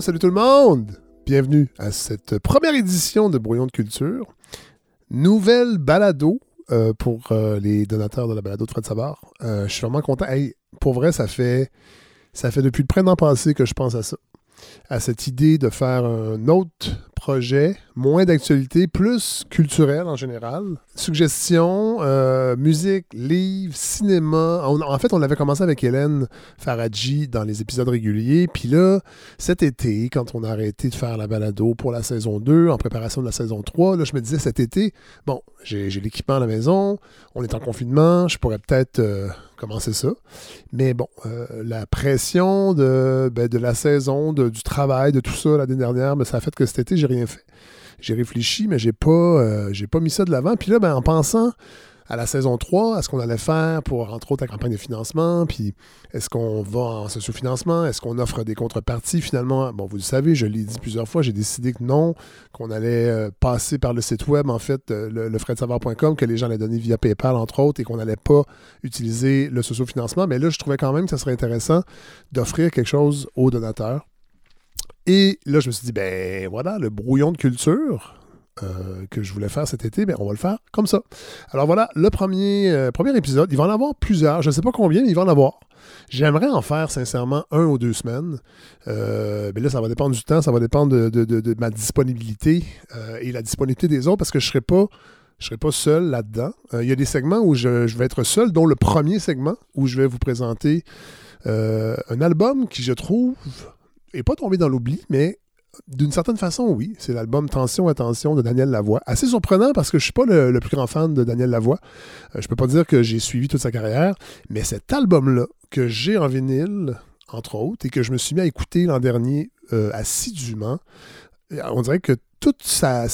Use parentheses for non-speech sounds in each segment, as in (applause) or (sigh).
salut tout le monde! Bienvenue à cette première édition de Brouillon de Culture. Nouvelle balado euh, pour euh, les donateurs de la balado de Fred Savard. Euh, je suis vraiment content. Pour vrai, ça fait, ça fait depuis le printemps passé que je pense à ça. À cette idée de faire un autre projet, moins d'actualité, plus culturel en général. Suggestions, euh, musique, livres, cinéma. En fait, on avait commencé avec Hélène Faradji dans les épisodes réguliers. Puis là, cet été, quand on a arrêté de faire la balado pour la saison 2, en préparation de la saison 3, là, je me disais cet été, bon, j'ai j'ai l'équipement à la maison, on est en confinement, je pourrais peut-être euh, commencer ça. Mais bon, euh, la pression de, ben, de la saison, de- du travail, de tout ça l'année dernière, ben, ça a fait que cet été, j'ai rien fait. J'ai réfléchi, mais j'ai pas, euh, j'ai pas mis ça de l'avant. Puis là, ben, en pensant à la saison 3, à ce qu'on allait faire pour, entre autres, la campagne de financement, puis est-ce qu'on va en sociofinancement, est-ce qu'on offre des contreparties finalement? Bon, vous le savez, je l'ai dit plusieurs fois, j'ai décidé que non, qu'on allait euh, passer par le site web, en fait, euh, le, que les gens allaient donner via PayPal, entre autres, et qu'on n'allait pas utiliser le sociofinancement. Mais là, je trouvais quand même que ça serait intéressant d'offrir quelque chose aux donateurs. Et là, je me suis dit, ben voilà, le brouillon de culture euh, que je voulais faire cet été, on va le faire comme ça. Alors voilà, le premier, euh, premier épisode, il va en avoir plusieurs, je ne sais pas combien, mais il va en avoir. J'aimerais en faire sincèrement un ou deux semaines. Euh, mais là, ça va dépendre du temps, ça va dépendre de, de- de- ma disponibilité et la disponibilité des autres parce que je ne serai pas. Je serai pas seul là-dedans. Il y a des segments où je, je vais être seul, dont le premier segment où je vais vous présenter un album qui, je trouve, n'est pas tombé dans l'oubli, mais d'une certaine façon, oui. C'est l'album Tension, Attention de Daniel Lavoie. Assez surprenant parce que je ne suis pas le, plus grand fan de Daniel Lavoie. Euh, je peux pas dire que j'ai suivi toute sa carrière, mais cet album-là, que j'ai en vinyle, entre autres, et que je me suis mis à écouter l'an dernier euh, assidûment, euh, on dirait que toute sa,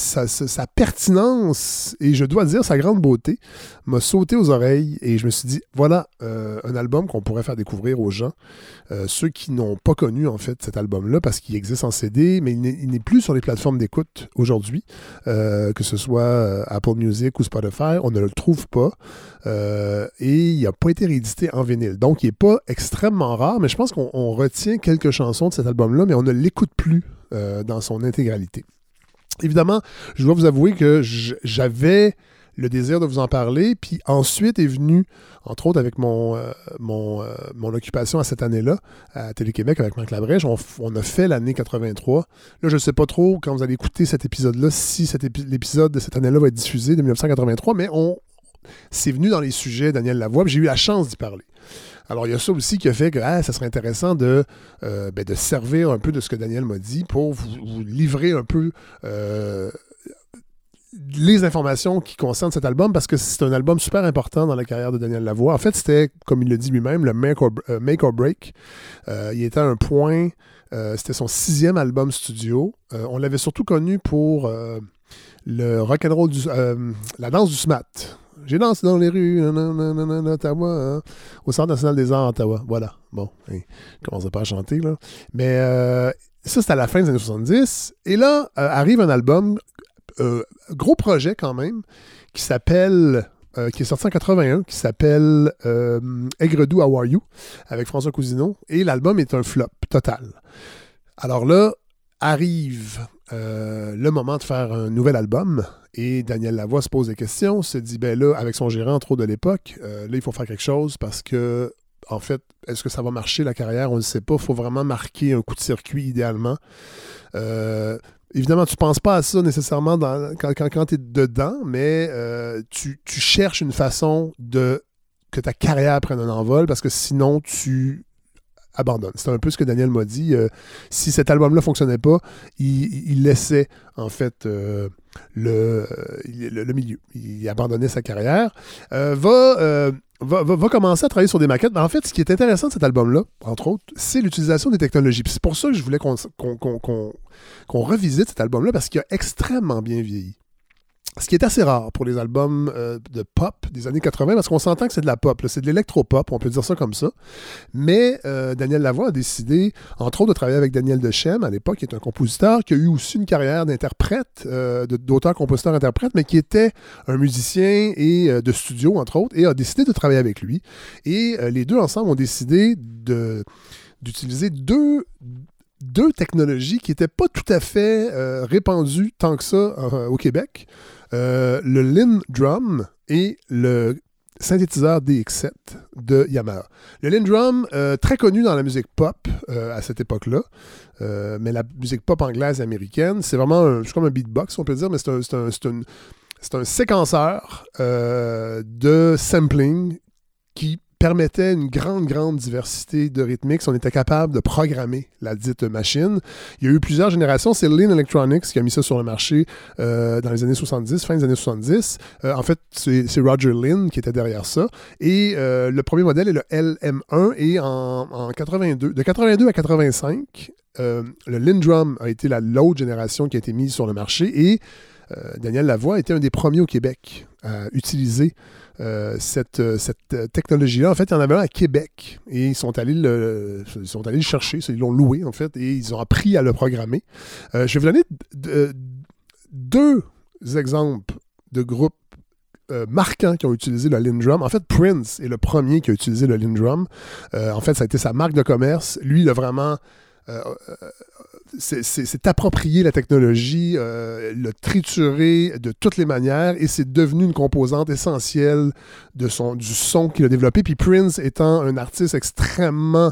pertinence et je dois dire sa grande beauté m'a sauté aux oreilles et je me suis dit voilà euh, un album qu'on pourrait faire découvrir aux gens euh, ceux qui n'ont pas connu en fait cet album-là parce qu'il existe en CD, mais il n'est- plus sur les plateformes d'écoute aujourd'hui, euh, que ce soit Apple Music ou Spotify, on ne le trouve pas et il n'a pas été réédité en vinyle. Donc il n'est pas extrêmement rare, mais je pense qu'on on retient quelques chansons de cet album-là, mais on ne l'écoute plus dans son intégralité. Évidemment, je dois vous avouer que j'avais le désir de vous en parler, puis ensuite est venu, entre autres avec mon, euh, mon, euh, mon occupation à cette année-là, à Télé-Québec avec Marc Labrèche, on, a fait l'année 83. Là, je ne sais pas trop, quand vous allez écouter cet épisode-là, si l'épisode de cette année-là va être diffusé de 1983, mais on c'est venu dans les sujets Daniel Lavoie, j'ai eu la chance d'y parler. Alors, il y a ça aussi qui a fait que ah, ça serait intéressant de, euh, ben, de servir un peu de ce que Daniel m'a dit pour vous, livrer un peu euh, les informations qui concernent cet album parce que c'est un album super important dans la carrière de Daniel Lavoie. En fait, c'était, comme il le dit lui-même, le make or, euh, break. Il était à un point, c'était son sixième album studio. On l'avait surtout connu pour le rock and roll du, la danse du smat. J'ai dansé dans les rues, nanana, d'Ottawa, hein, au Centre national des arts Ottawa. Voilà. Bon, je commencerai pas à chanter, là. Mais euh, ça, c'était à la fin des années 70. Et là, euh, arrive un album, euh, gros projet quand même, qui s'appelle, qui est sorti en 81, qui s'appelle euh, Aigre-doux, How Are You, avec François Cousineau. Et l'album est un flop total. Alors là, arrive euh, le moment de faire un nouvel album et Daniel Lavoie se pose des questions, se dit, ben là, avec son gérant trop de l'époque, euh, là, il faut faire quelque chose parce que, en fait, est-ce que ça va marcher la carrière? On ne sait pas. Il faut vraiment marquer un coup de circuit idéalement. Euh, évidemment, tu ne penses pas à ça nécessairement quand, quand, quand tu es dedans, mais tu, tu cherches une façon de que ta carrière prenne un envol parce que sinon, tu abandonnes. C'est un peu ce que Daniel m'a dit. Euh, si cet album-là fonctionnait pas, il, laissait en fait euh, le, milieu. Il abandonnait sa carrière. Euh, va, va, va, commencer à travailler sur des maquettes. Mais en fait, ce qui est intéressant de cet album-là, entre autres, c'est l'utilisation des technologies. C'est pour ça que je voulais qu'on revisite cet album-là parce qu'il a extrêmement bien vieilli. Ce qui est assez rare pour les albums euh, de pop des années 80, parce qu'on s'entend que c'est de la pop, c'est de l'électropop, on peut dire ça comme ça. Mais euh, Daniel Lavoie a décidé, entre autres, de travailler avec Daniel Dechem, à l'époque, qui est un compositeur, qui a eu aussi une carrière d'interprète, euh, d'auteur-compositeur-interprète, mais qui était un musicien et de studio, entre autres, et a décidé de travailler avec lui. Et les deux ensemble ont décidé d'utiliser deux deux technologies qui n'étaient pas tout à fait répandues tant que ça au Québec. le Lin Drum et le synthétiseur DX7 de Yamaha. Le Lindrum, euh, très connu dans la musique pop euh, à cette époque-là, euh, mais la musique pop anglaise et américaine, c'est vraiment un, un beatbox, on peut dire, mais c'est un, un, séquenceur de sampling qui permettait une grande, grande diversité de rythmiques. On était capable de programmer la dite machine. Il y a eu plusieurs générations. C'est Lean Electronics qui a mis ça sur le marché euh, dans les années 70, fin des années 70. Euh, en fait, c'est Roger Lynn qui était derrière ça. Et euh, le premier modèle est le LM1 et en, 82, de 82 à 85, le Lindrum a été la l'autre génération qui a été mise sur le marché et Daniel Lavoie était un des premiers au Québec à utiliser euh, cette, euh, euh, technologie-là. En fait, il y en avait un à Québec et ils sont allés le, ils sont allés le chercher, ils l'ont loué en fait et ils ont appris à le programmer. je vais vous donner deux exemples de groupes marquants qui ont utilisé le Lindrum. En fait, Prince est le premier qui a utilisé le Lindrum. en fait, ça a été sa marque de commerce. Lui, il a vraiment c'est approprier la technologie, euh, le triturer de toutes les manières et c'est devenu une composante essentielle de son, du son qu'il a développé. Puis Prince étant un artiste extrêmement...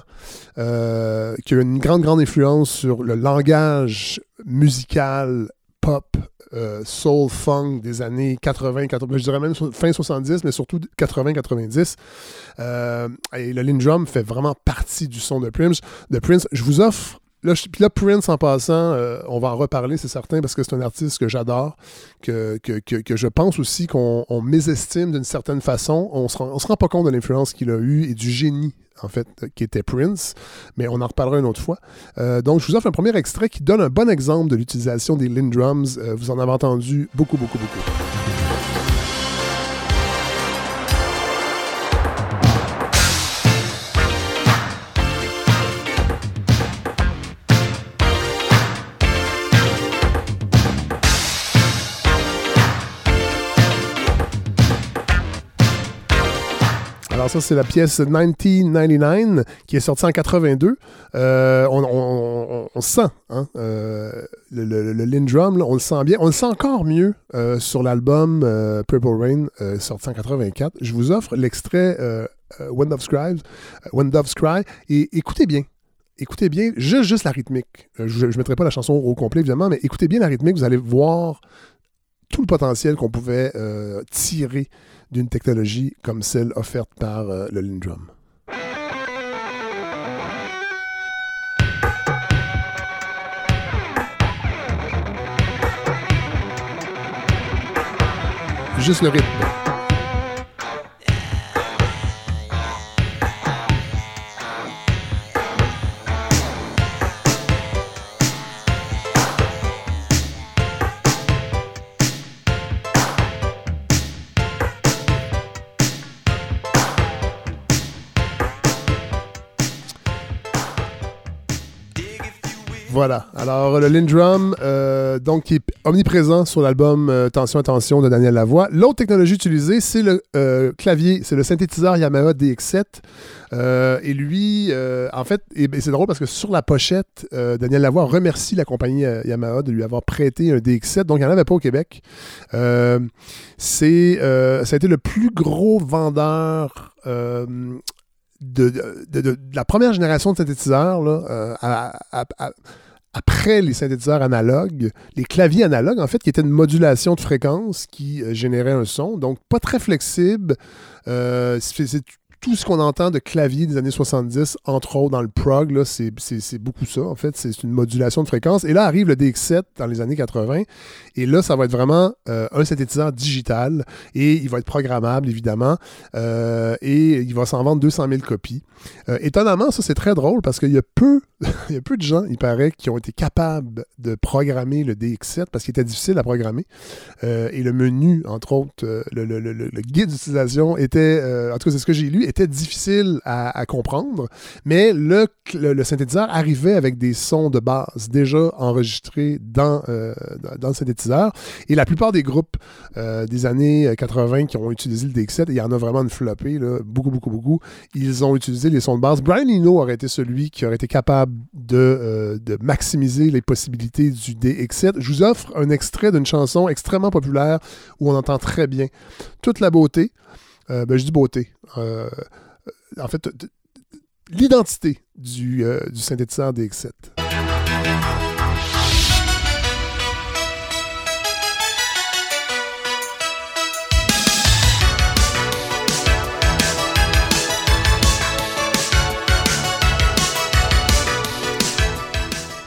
Euh, qui a une grande, grande influence sur le langage musical pop euh, soul funk des années 80, 80, je dirais même fin 70, mais surtout 80-90. et le Lindrum fait vraiment partie du son de Prince. De Prince. Je vous offre Là, puis là, Prince, en passant, euh, on va en reparler, c'est certain, parce que c'est un artiste que j'adore, que, que, je pense aussi qu'on mésestime d'une certaine façon. On se, rend, se rend pas compte de l'influence qu'il a eue et du génie, en fait, qui était Prince, mais on en reparlera une autre fois. Euh, donc, je vous offre un premier extrait qui donne un bon exemple de l'utilisation des Lindrums. Euh, vous en avez entendu beaucoup, beaucoup, beaucoup. Ça, c'est la pièce 1999 qui est sortie en 82. Euh, on, sent hein, euh, le, le, Lindrum, on le sent bien. On le sent encore mieux euh, sur l'album Purple Rain, sorti en 84. Je vous offre l'extrait Wind of Cry, et écoutez bien. Écoutez bien, juste, juste la rythmique. Je ne mettrai pas la chanson au complet, évidemment, mais écoutez bien la rythmique, vous allez voir tout le potentiel qu'on pouvait tirer d'une technologie comme celle offerte par euh, le Lindrum. Juste le rythme. Le Lindrum, euh, donc, qui est omniprésent sur l'album euh, Tension, Attention de Daniel Lavoie. L'autre technologie utilisée, c'est le euh, clavier, c'est le synthétiseur Yamaha DX7. et lui, en fait, et, c'est drôle parce que sur la pochette, Daniel Lavoie remercie la compagnie Yamaha de lui avoir prêté un DX7. Donc, il n'y en avait pas au Québec. c'est, ça a été le plus gros vendeur de, la première génération de synthétiseurs là, après les synthétiseurs analogues, les claviers analogues, en fait, qui étaient une modulation de fréquence qui euh, générait un son, donc pas très flexible. Euh, tout ce qu'on entend de clavier des années 70, entre autres dans le prog, c'est beaucoup ça, en fait. C'est une modulation de fréquence. Et là arrive le DX7 dans les années 80. Et là, ça va être vraiment euh, un synthétiseur digital. Et il va être programmable, évidemment. Euh, et il va s'en vendre 200 000 copies. Euh, étonnamment, ça, c'est très drôle parce qu'il y a peu (laughs) il y a peu de gens, il paraît, qui ont été capables de programmer le DX7 parce qu'il était difficile à programmer. et le menu, entre autres, le, guide d'utilisation était, en tout cas, c'est ce que j'ai lu, était difficile à, comprendre, mais le, le, synthétiseur arrivait avec des sons de base déjà enregistrés dans, euh, dans le synthétiseur. Et la plupart des groupes euh, des années 80 qui ont utilisé le DX7, il y en a vraiment une flopée, beaucoup, beaucoup, beaucoup, ils ont utilisé les sons de base. Brian Eno aurait été celui qui aurait été capable de, euh, de maximiser les possibilités du DX7. Je vous offre un extrait d'une chanson extrêmement populaire où on entend très bien toute la beauté. Euh, ben, je dis beauté. Euh, en fait, l'identité du, euh, du synthétiseur DX7.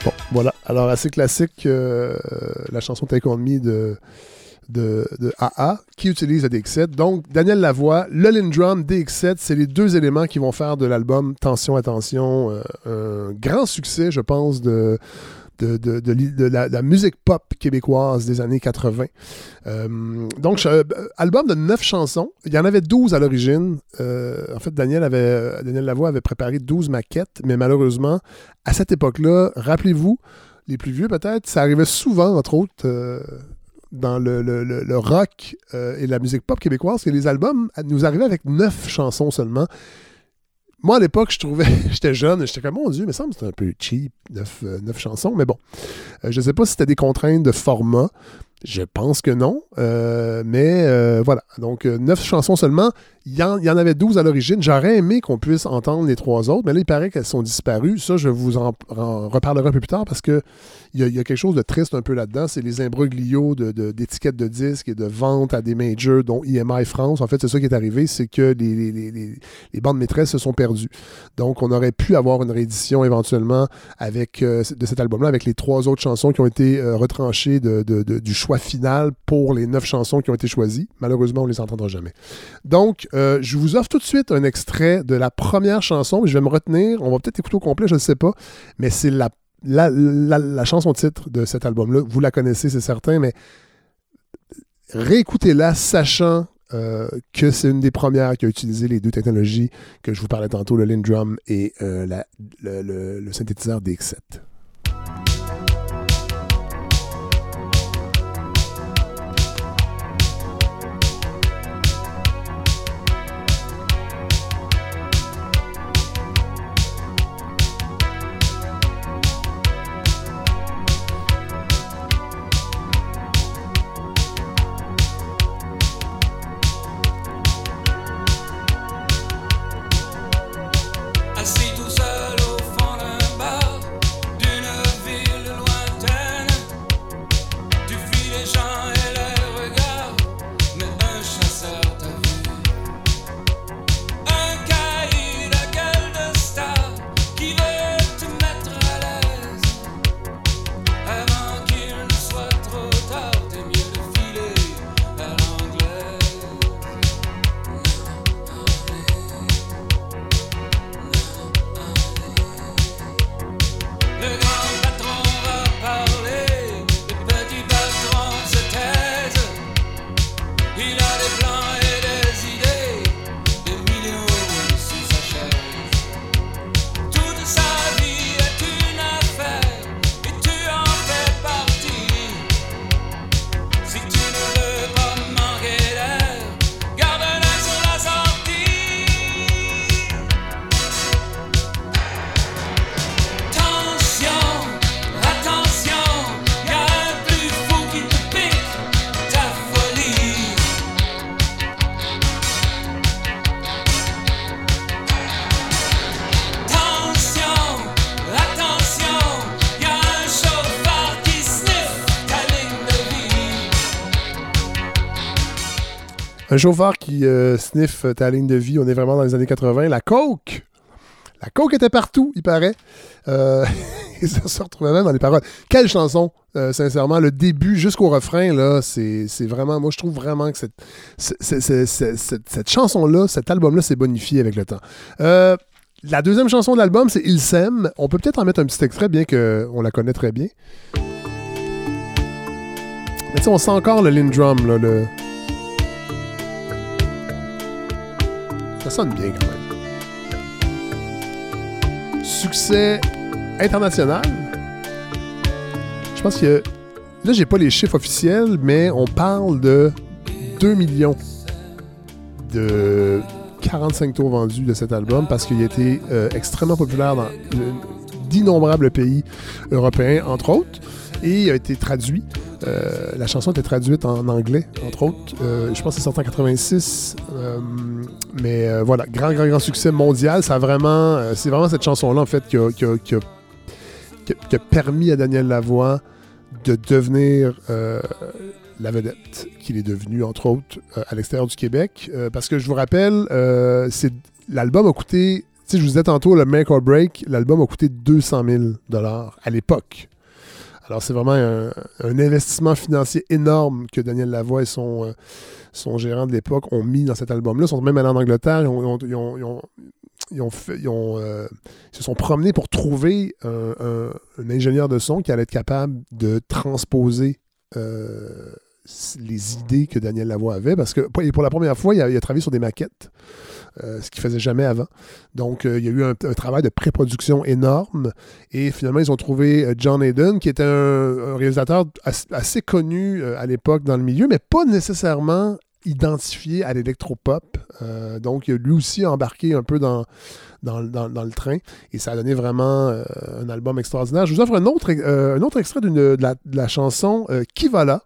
Bon, voilà. Alors, assez classique, la chanson Take On Me de de, AA qui utilise le DX7. Donc, Daniel Lavoie, le Lindrum, DX7, c'est les deux éléments qui vont faire de l'album Tension, Attention euh, un grand succès, je pense, de, de, la, musique pop québécoise des années 80. Euh, donc, euh, album de neuf chansons. Il y en avait 12 à l'origine. en fait, Daniel, avait, Daniel Lavoie avait préparé 12 maquettes, mais malheureusement, à cette époque-là, rappelez-vous, les plus vieux peut-être, ça arrivait souvent, entre autres, dans le, rock euh, et la musique pop québécoise, que les albums nous arrivaient avec neuf chansons seulement. Moi, à l'époque, je trouvais, (laughs) j'étais jeune, j'étais comme, mon Dieu, mais ça me semble un peu cheap, neuf, euh, chansons. Mais bon, euh, je ne sais pas si c'était des contraintes de format. Je pense que non. mais voilà. Donc, neuf chansons seulement. Il y, en, avait 12 à l'origine. J'aurais aimé qu'on puisse entendre les trois autres, mais là, il paraît qu'elles sont disparues. Ça, je vous en, reparlerai un peu plus tard parce qu'il y, a, y a quelque chose de triste un peu là-dedans. C'est les imbroglios d'étiquettes de, de, disques et de ventes à des majors, dont EMI France. En fait, c'est ça qui est arrivé, c'est que les, les, les, bandes maîtresses se sont perdues. Donc, on aurait pu avoir une réédition éventuellement avec, euh, de cet album-là avec les trois autres chansons qui ont été euh, retranchées de, du choix final pour les neuf chansons qui ont été choisies. Malheureusement, on ne les entendra jamais. Donc, euh, je vous offre tout de suite un extrait de la première chanson, je vais me retenir. On va peut-être écouter au complet, je ne sais pas. Mais c'est la, la, chanson titre de cet album-là. Vous la connaissez, c'est certain, mais réécoutez-la, sachant euh, que c'est une des premières qui a utilisé les deux technologies que je vous parlais tantôt, le Lindrum et euh, le, le, le synthétiseur DX7. Un chauffeur qui euh, sniffe ta ligne de vie, on est vraiment dans les années 80. La coke! La coke était partout, il paraît. Euh, (laughs) et ça se retrouvait même dans les paroles. Quelle chanson, euh, sincèrement. Le début jusqu'au refrain, là, c'est vraiment. Moi, je trouve vraiment que cette, cette, chanson-là, cet album-là, s'est bonifié avec le temps. la deuxième chanson de l'album, c'est Il s'aime. On peut peut-être en mettre un petit extrait, bien qu'on la connaît très bien. Mais tu sais, on sent encore le Lindrum, là, le. Ça sonne bien quand même. Succès international? Je pense que là, j'ai pas les chiffres officiels, mais on parle de 2 millions de 45 tours vendus de cet album parce qu'il a été euh, extrêmement populaire dans d'innombrables pays européens, entre autres, et il a été traduit. Euh, la chanson été traduite en anglais, entre autres. Euh, je pense que c'est sorti en 86. mais voilà, grand, grand, grand succès mondial. C'est vraiment cette chanson-là, fait, qui a, permis à Daniel Lavoie de devenir la vedette qu'il est devenu, entre autres, euh, à l'extérieur du Québec. Euh, parce que je vous rappelle, euh, l'album a coûté, tu je vous disais tantôt, le Make or Break, l'album a coûté 200 000 à l'époque. Alors, c'est vraiment un, investissement financier énorme que Daniel Lavoie et son, son gérant de l'époque ont mis dans cet album-là. Ils sont même allés en Angleterre, ils, se sont promenés pour trouver un, ingénieur de son qui allait être capable de transposer les idées que Daniel Lavoie avait, parce que pour la première fois, il a, travaillé sur des maquettes, euh, ce qu'il faisait jamais avant. Donc, euh, il y a eu un, travail de pré-production énorme, et finalement, ils ont trouvé euh, John Hayden, qui était un, réalisateur assez, connu à l'époque dans le milieu, mais pas nécessairement identifié à l'électropop. donc, il a lui aussi embarqué un peu dans, dans, le train. Et ça a donné vraiment un album extraordinaire. Je vous offre un autre, un autre extrait de la, de, la, chanson Qui va là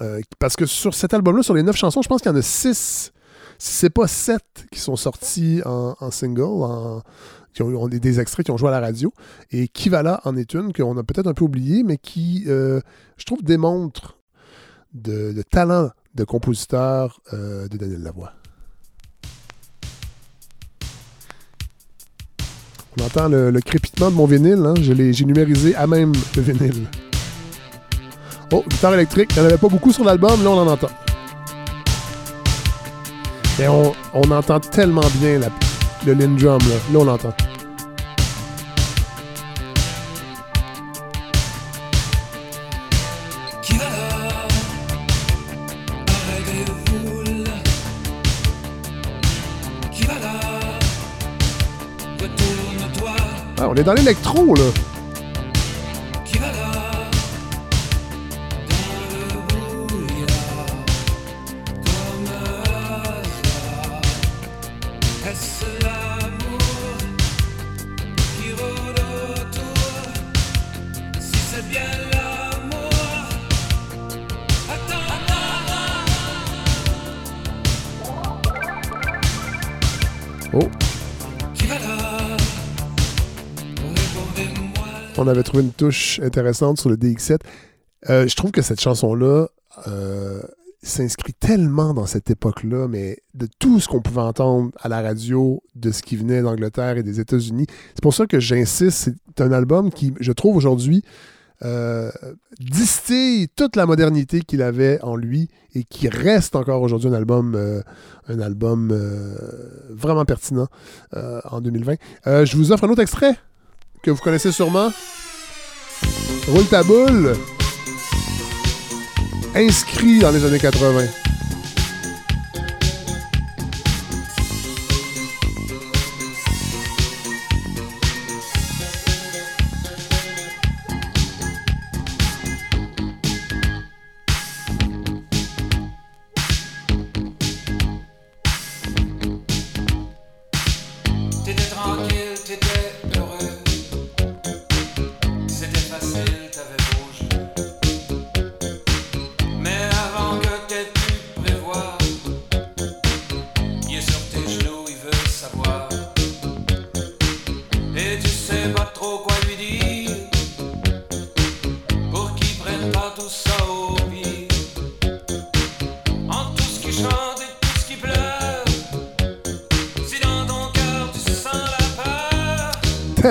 euh, parce que sur cet album-là, sur les neuf chansons, je pense qu'il y en a six, si c'est pas sept, qui sont sortis en, single, qui ont, des, extraits qui ont joué à la radio. Et Kivala en est une qu'on a peut-être un peu oublié, mais qui, euh, je trouve, démontre de, talent de compositeur euh, de Daniel Lavoie. On entend le, crépitement de mon vinyle. Hein. J'ai numérisé à même le vinyle. Oh, guitare électrique. Il n'y en avait pas beaucoup sur l'album, là on en entend. Et on, on entend tellement bien la, le Lindrum, là. Là on l'entend. Ah, on est dans l'électro, là. On avait trouvé une touche intéressante sur le DX7. Euh, je trouve que cette chanson-là euh, s'inscrit tellement dans cette époque-là, mais de tout ce qu'on pouvait entendre à la radio, de ce qui venait d'Angleterre et des États-Unis. C'est pour ça que j'insiste, c'est un album qui, je trouve aujourd'hui, euh, distille toute la modernité qu'il avait en lui et qui reste encore aujourd'hui un album, un album vraiment pertinent en 2020. je vous offre un autre extrait que vous connaissez sûrement. Roule ta boule. Inscrit dans les années 80.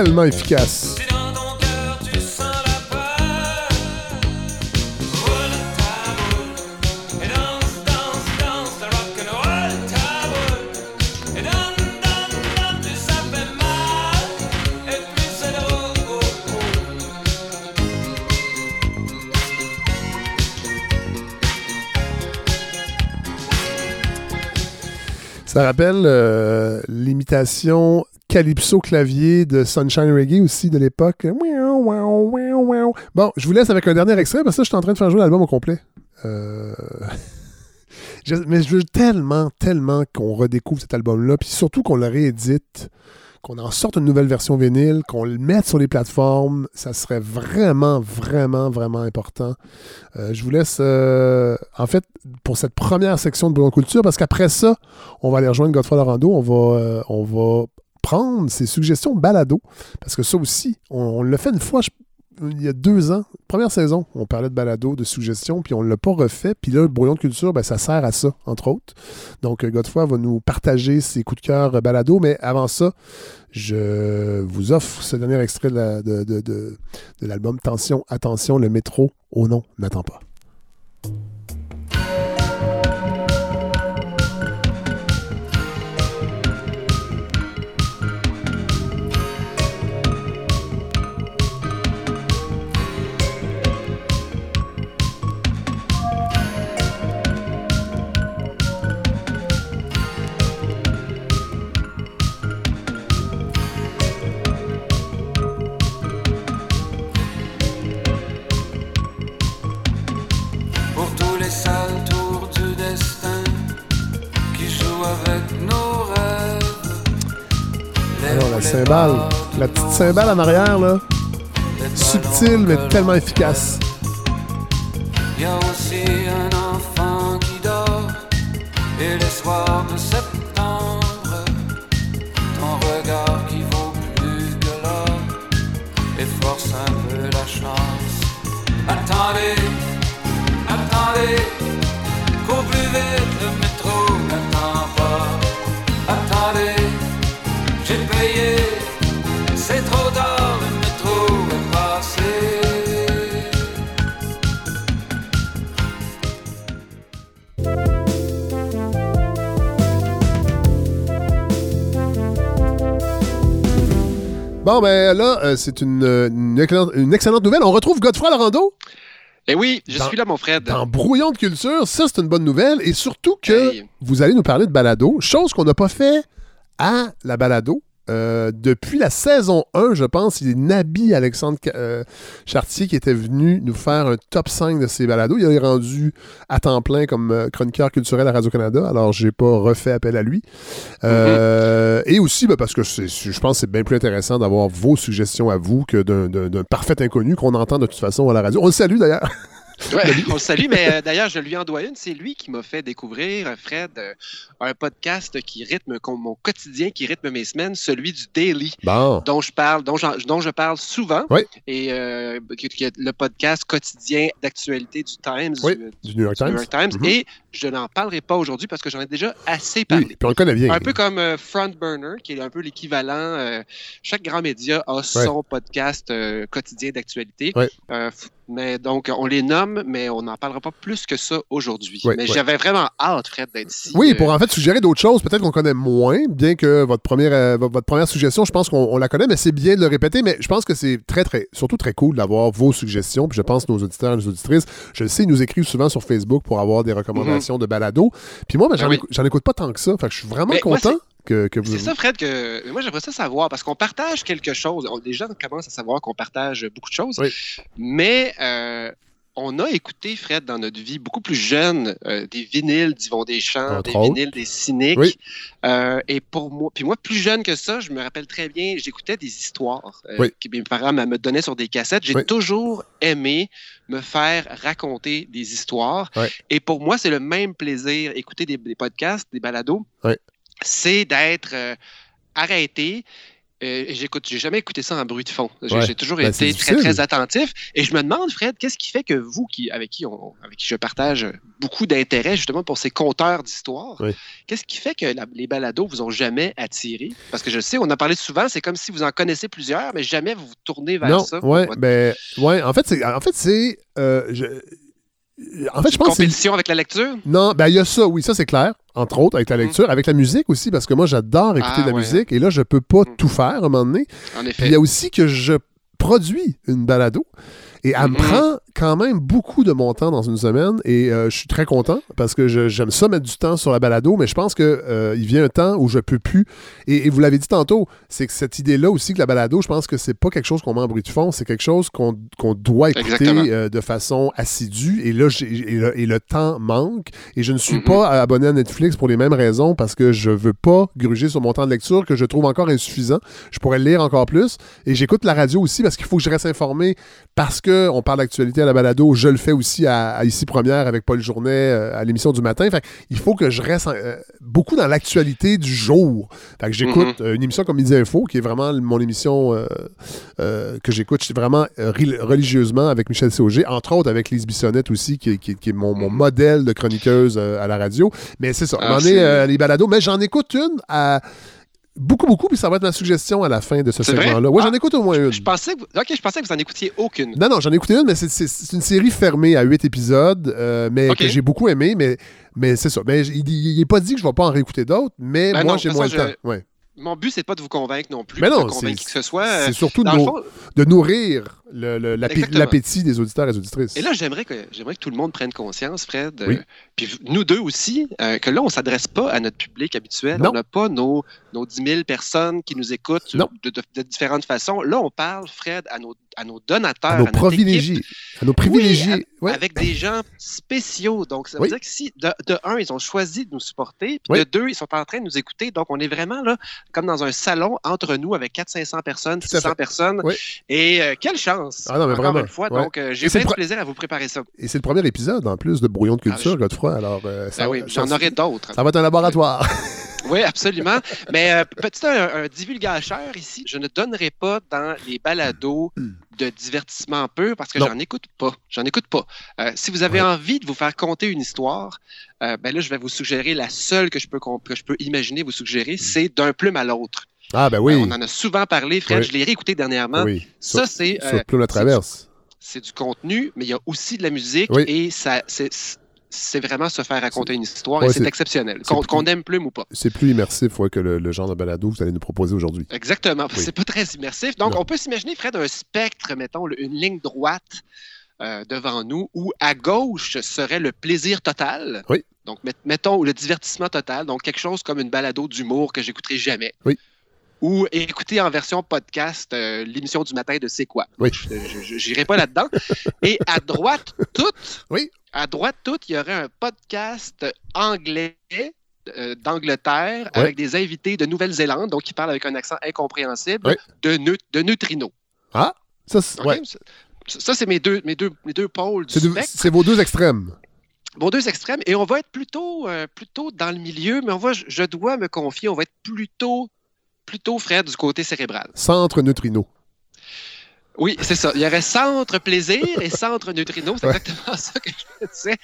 tellement efficace. Ça rappelle euh, l'imitation calypso clavier de Sunshine Reggae aussi de l'époque. Bon, je vous laisse avec un dernier extrait parce que je suis en train de faire jouer l'album au complet. Euh, (laughs) mais je veux tellement, tellement qu'on redécouvre cet album-là, puis surtout qu'on le réédite qu'on en sorte une nouvelle version vinyle, qu'on le mette sur les plateformes, ça serait vraiment, vraiment, vraiment important. Euh, je vous laisse, euh, en fait, pour cette première section de Bouillon Culture, parce qu'après ça, on va aller rejoindre Godfrey Lorando, on va, on va prendre ses suggestions balado, parce que ça aussi, on, l'a fait une fois, il y a deux ans, première saison, on parlait de balado, de suggestions, puis on ne l'a pas refait. Puis là, le brouillon de culture, ben, ça sert à ça, entre autres. Donc, euh, Godefroy va nous partager ses coups de cœur euh, balado, mais avant ça, je vous offre ce dernier extrait de, de l'album Tension, attention, le métro au nom n'attend pas. La petite cymbale en arrière, là. Subtile, mais tellement efficace. Il y a aussi un enfant qui dort. Et les soirs de septembre, ton regard qui vaut plus que l'or. Et force un peu la chance. Attendez, attendez, cours plus vite, le métro n'attend pas. Attendez, j'ai payé. C'est trop tard, le métro est passé. Bon, ben là, euh, c'est une, une, excellente, une, excellente, nouvelle. On retrouve Godefroy Larando. Eh oui, je dans, suis là, mon Fred. En brouillon de culture, ça, c'est une bonne nouvelle. Et surtout que hey. vous allez nous parler de balado, chose qu'on n'a pas fait à la balado. Euh, depuis la saison 1, je pense, il est Nabi Alexandre euh, Chartier qui était venu nous faire un top 5 de ses balados. Il est rendu à temps plein comme euh, chroniqueur culturel à Radio-Canada, alors j'ai pas refait appel à lui. Mm-hmm. Et aussi ben, parce que je pense que c'est bien plus intéressant d'avoir vos suggestions à vous que d'un parfait inconnu qu'on entend de toute façon à la radio. On le salue d'ailleurs. (laughs) Ouais, on le salue, mais euh, d'ailleurs, je lui en dois une. C'est lui qui m'a fait découvrir, Fred, euh, un podcast qui rythme mon quotidien, qui rythme mes semaines, celui du Daily, bon. dont je parle, dont, dont je parle souvent. Oui. Et euh, qui est le podcast quotidien d'actualité du Times, oui, du, du, New York Times. New York Times. Mm -hmm. Et je n'en parlerai pas aujourd'hui parce que j'en ai déjà assez parlé. Oui, puis on le connaît bien. Un peu comme euh, Frontburner, qui est un peu l'équivalent. Euh, chaque grand média a son podcast euh, quotidien d'actualité. Mais donc, on les nomme, mais on n'en parlera pas plus que ça aujourd'hui. Oui, mais oui. j'avais vraiment hâte, Fred, d'être ici. Oui, pour en fait suggérer d'autres choses, peut-être qu'on connaît moins, bien que votre première, euh, votre première suggestion, je pense qu'on la connaît, mais c'est bien de le répéter. Mais je pense que c'est très, très, surtout très cool d'avoir vos suggestions. Puis je pense que nos auditeurs et nos auditrices, je le sais, ils nous écrivent souvent sur Facebook pour avoir des recommandations mm -hmm. de balado. Puis moi, ben, j'en, ah oui. écoute, écoute pas tant que ça. Fait que je suis vraiment mais content. Moi, que, que vous... C'est ça, Fred, que moi j'aimerais ça savoir parce qu'on partage quelque chose. On, les gens commencent à savoir qu'on partage beaucoup de choses, oui. mais euh, on a écouté, Fred, dans notre vie, beaucoup plus jeune, euh, des vinyles d'Yvon Deschamps, Entre des autres. vinyles des cyniques. Oui. Euh, et pour moi, puis moi, plus jeune que ça, je me rappelle très bien, j'écoutais des histoires euh, oui. que mes parents me donnaient sur des cassettes. J'ai oui. toujours aimé me faire raconter des histoires. Et pour moi, c'est le même plaisir, écouter des, des podcasts, des balados. C'est d'être euh, arrêté, euh, j'écoute, j'ai jamais écouté ça en bruit de fond. J'ai ouais. toujours ben, été très très attentif. Et je me demande, Fred, qu'est-ce qui fait que vous, qui avec qui on, avec qui je partage beaucoup d'intérêt justement pour ces conteurs d'histoire, oui. qu'est-ce qui fait que la, les balados vous ont jamais attiré? Parce que je sais, on en parlé souvent, c'est comme si vous en connaissez plusieurs, mais jamais vous vous tournez vers non, ça. Ouais, votre... ben, ouais. En fait, c'est, en fait, c'est, euh. En fait, je pense compétition avec la lecture? Non, ben il y a ça, oui, ça c'est clair. Entre autres, avec la lecture, mmh. avec la musique aussi, parce que moi j'adore écouter ah, de la ouais. musique et là je peux pas mmh. tout faire à un moment donné. En effet. Il y a aussi que je produis une balado et elle me prend quand même beaucoup de mon temps dans une semaine et euh, je suis très content parce que j'aime ça mettre du temps sur la balado, mais je pense qu'il euh, vient un temps où je peux plus. Et, vous l'avez dit tantôt, c'est que cette idée-là aussi que la balado, je pense que c'est pas quelque chose qu'on met en bruit de fond, c'est quelque chose qu'on doit écouter euh, de façon assidue. Et là, et le, temps manque. Et je ne suis pas abonné à Netflix pour les mêmes raisons parce que je veux pas gruger sur mon temps de lecture que je trouve encore insuffisant. Je pourrais lire encore plus. Et j'écoute la radio aussi parce qu'il faut que je reste informé parce qu'on parle d'actualité à la balado. Je le fais aussi à, Ici Première avec Paul Journet euh, à l'émission du matin. Fait il faut que je reste euh, beaucoup dans l'actualité du jour. Fait que j'écoute mhm. une émission comme Midi Info, qui est vraiment mon émission euh, que j'écoute vraiment religieusement avec Michel Sauger, entre autres avec Lise Bissonnette aussi, qui, est mon, mhm. modèle de chroniqueuse à la radio. Mais c'est ça. Ah, on est les balados. Mais j'en écoute une à Beaucoup, beaucoup, puis ça va être ma suggestion à la fin de ce segment-là. Oui, j'en ah, écoute au moins une. Je, pensais que vous... Ok, je pensais que vous en écoutiez aucune. Non, non, j'en ai écouté une, mais c'est une série fermée à huit épisodes, euh, mais que j'ai beaucoup aimé, mais, mais c'est ça. Mais il n'est pas dit que je ne vais pas en réécouter d'autres, mais ben moi, j'ai moins de temps. Ouais. Mon but, c'est pas de vous convaincre non plus. Mais non, c'est que ce soit. C'est surtout de, nourrir l'appétit des auditeurs et des auditrices. Et là, j'aimerais que, que tout le monde prenne conscience, Fred, euh, puis nous deux aussi, euh, que là, on ne s'adresse pas à notre public habituel. On n'a pas nos, nos 10 000 personnes qui nous écoutent de, différentes façons. Là, on parle, Fred, à nos, à nos donateurs, à nos privilégiés. à nos privilégiés. Avec des gens spéciaux. Donc, ça veut dire que si, de, un, ils ont choisi de nous supporter, puis de deux, ils sont en train de nous écouter. Donc, on est vraiment là, comme dans un salon entre nous avec 400-500 personnes, 600 personnes. Et euh, quelle chance! Ah non, mais vraiment. une fois. Donc, euh, j'ai plein de plaisir à vous préparer ça. Et c'est le premier épisode, en plus, de Brouillon de ah, culture, Godefroy. Alors, euh, ben oui, j'en aurai d'autres. Ça va être un laboratoire. (laughs) Oui, absolument. Mais euh, petit un, divulgateur ici, je ne donnerai pas dans les balados de divertissement peu parce que j'en écoute pas. J'en écoute pas. Euh, si vous avez envie de vous faire conter une histoire, euh, ben là, je vais vous suggérer la seule que je peux, que je peux imaginer vous suggérer, c'est d'un plume à l'autre. Ah, ben oui. on en a souvent parlé, Fred. Je l'ai réécouté dernièrement. Oui. Ça, c'est. Sur Plume à traverse. C'est du contenu, mais il y a aussi de la musique et ça, c'est c'est vraiment se faire raconter une histoire et c'est exceptionnel, qu'on aime Plume ou pas. C'est plus immersif que le, genre de balado que vous allez nous proposer aujourd'hui. Exactement. C'est pas très immersif. Donc, on peut s'imaginer, Fred, un spectre, mettons, une ligne droite euh, devant nous où à gauche serait le plaisir total. Oui. Donc, mettons le divertissement total. Donc, quelque chose comme une balado d'humour que j'écouterai jamais. Oui ou écouter en version podcast euh, l'émission du matin de C'est quoi? Oui. Je n'irai pas là-dedans. (laughs) Et à droite, toute, oui. à droite, toute, il y aurait un podcast anglais euh, d'Angleterre avec des invités de Nouvelle-Zélande, donc qui parlent avec un accent incompréhensible, de, de neutrinos. Ah, ça, c'est mes deux, mes, deux, mes deux pôles du C'est vos deux extrêmes vos deux extrêmes. Et on va être plutôt, euh, plutôt dans le milieu, mais on va, je dois me confier, on va être plutôt plutôt, Fred, du côté cérébral. Centre neutrino. Oui, c'est ça. Il y aurait centre plaisir et centre neutrino. C'est exactement ça que je disais.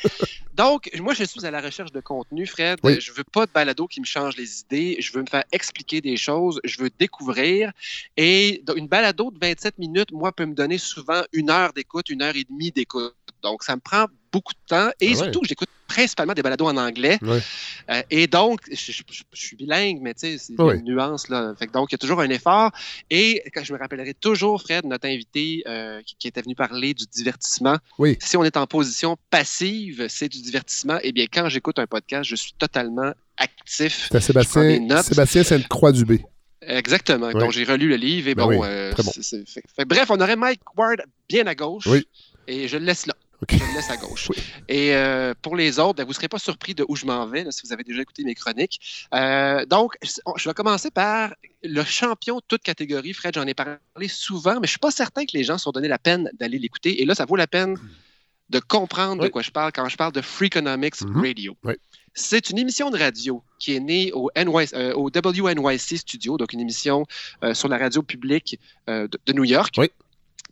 Donc, moi, je suis à la recherche de contenu, Fred. Je Je veux pas de balado qui me change les idées. Je veux me faire expliquer des choses. Je veux découvrir. Et une balado de 27 minutes, moi, peut me donner souvent une heure d'écoute, une heure et demie d'écoute. Donc, ça me prend beaucoup de temps. Et ah surtout, j'écoute principalement des balados en anglais. Euh, et donc, je, suis bilingue, mais tu sais, c'est une nuance. Là. Fait donc, il y a toujours un effort. Et quand je me rappellerai toujours, Fred, notre invité euh, qui, était venu parler du divertissement. Si on est en position passive, c'est du divertissement. Eh bien, quand j'écoute un podcast, je suis totalement actif. C'est Sébastien, Sébastien Sainte-Croix-Dubé. Exactement. Donc, j'ai relu le livre et ben bon, euh, bref, on aurait Mike Ward bien à gauche. Et je le laisse là. Je le laisse à gauche. Et euh, pour les autres, ben, vous ne serez pas surpris de où je m'en vais si vous avez déjà écouté mes chroniques. Euh, donc, je vais commencer par le champion toute catégorie. Fred, j'en ai parlé souvent, mais je ne suis pas certain que les gens se sont donné la peine d'aller l'écouter. Et là, ça vaut la peine de comprendre de quoi je parle quand je parle de Freakonomics mm-hmm. Radio. C'est une émission de radio qui est née au, euh, au WNYC Studio, donc une émission sur la radio publique de, de, New York. Oui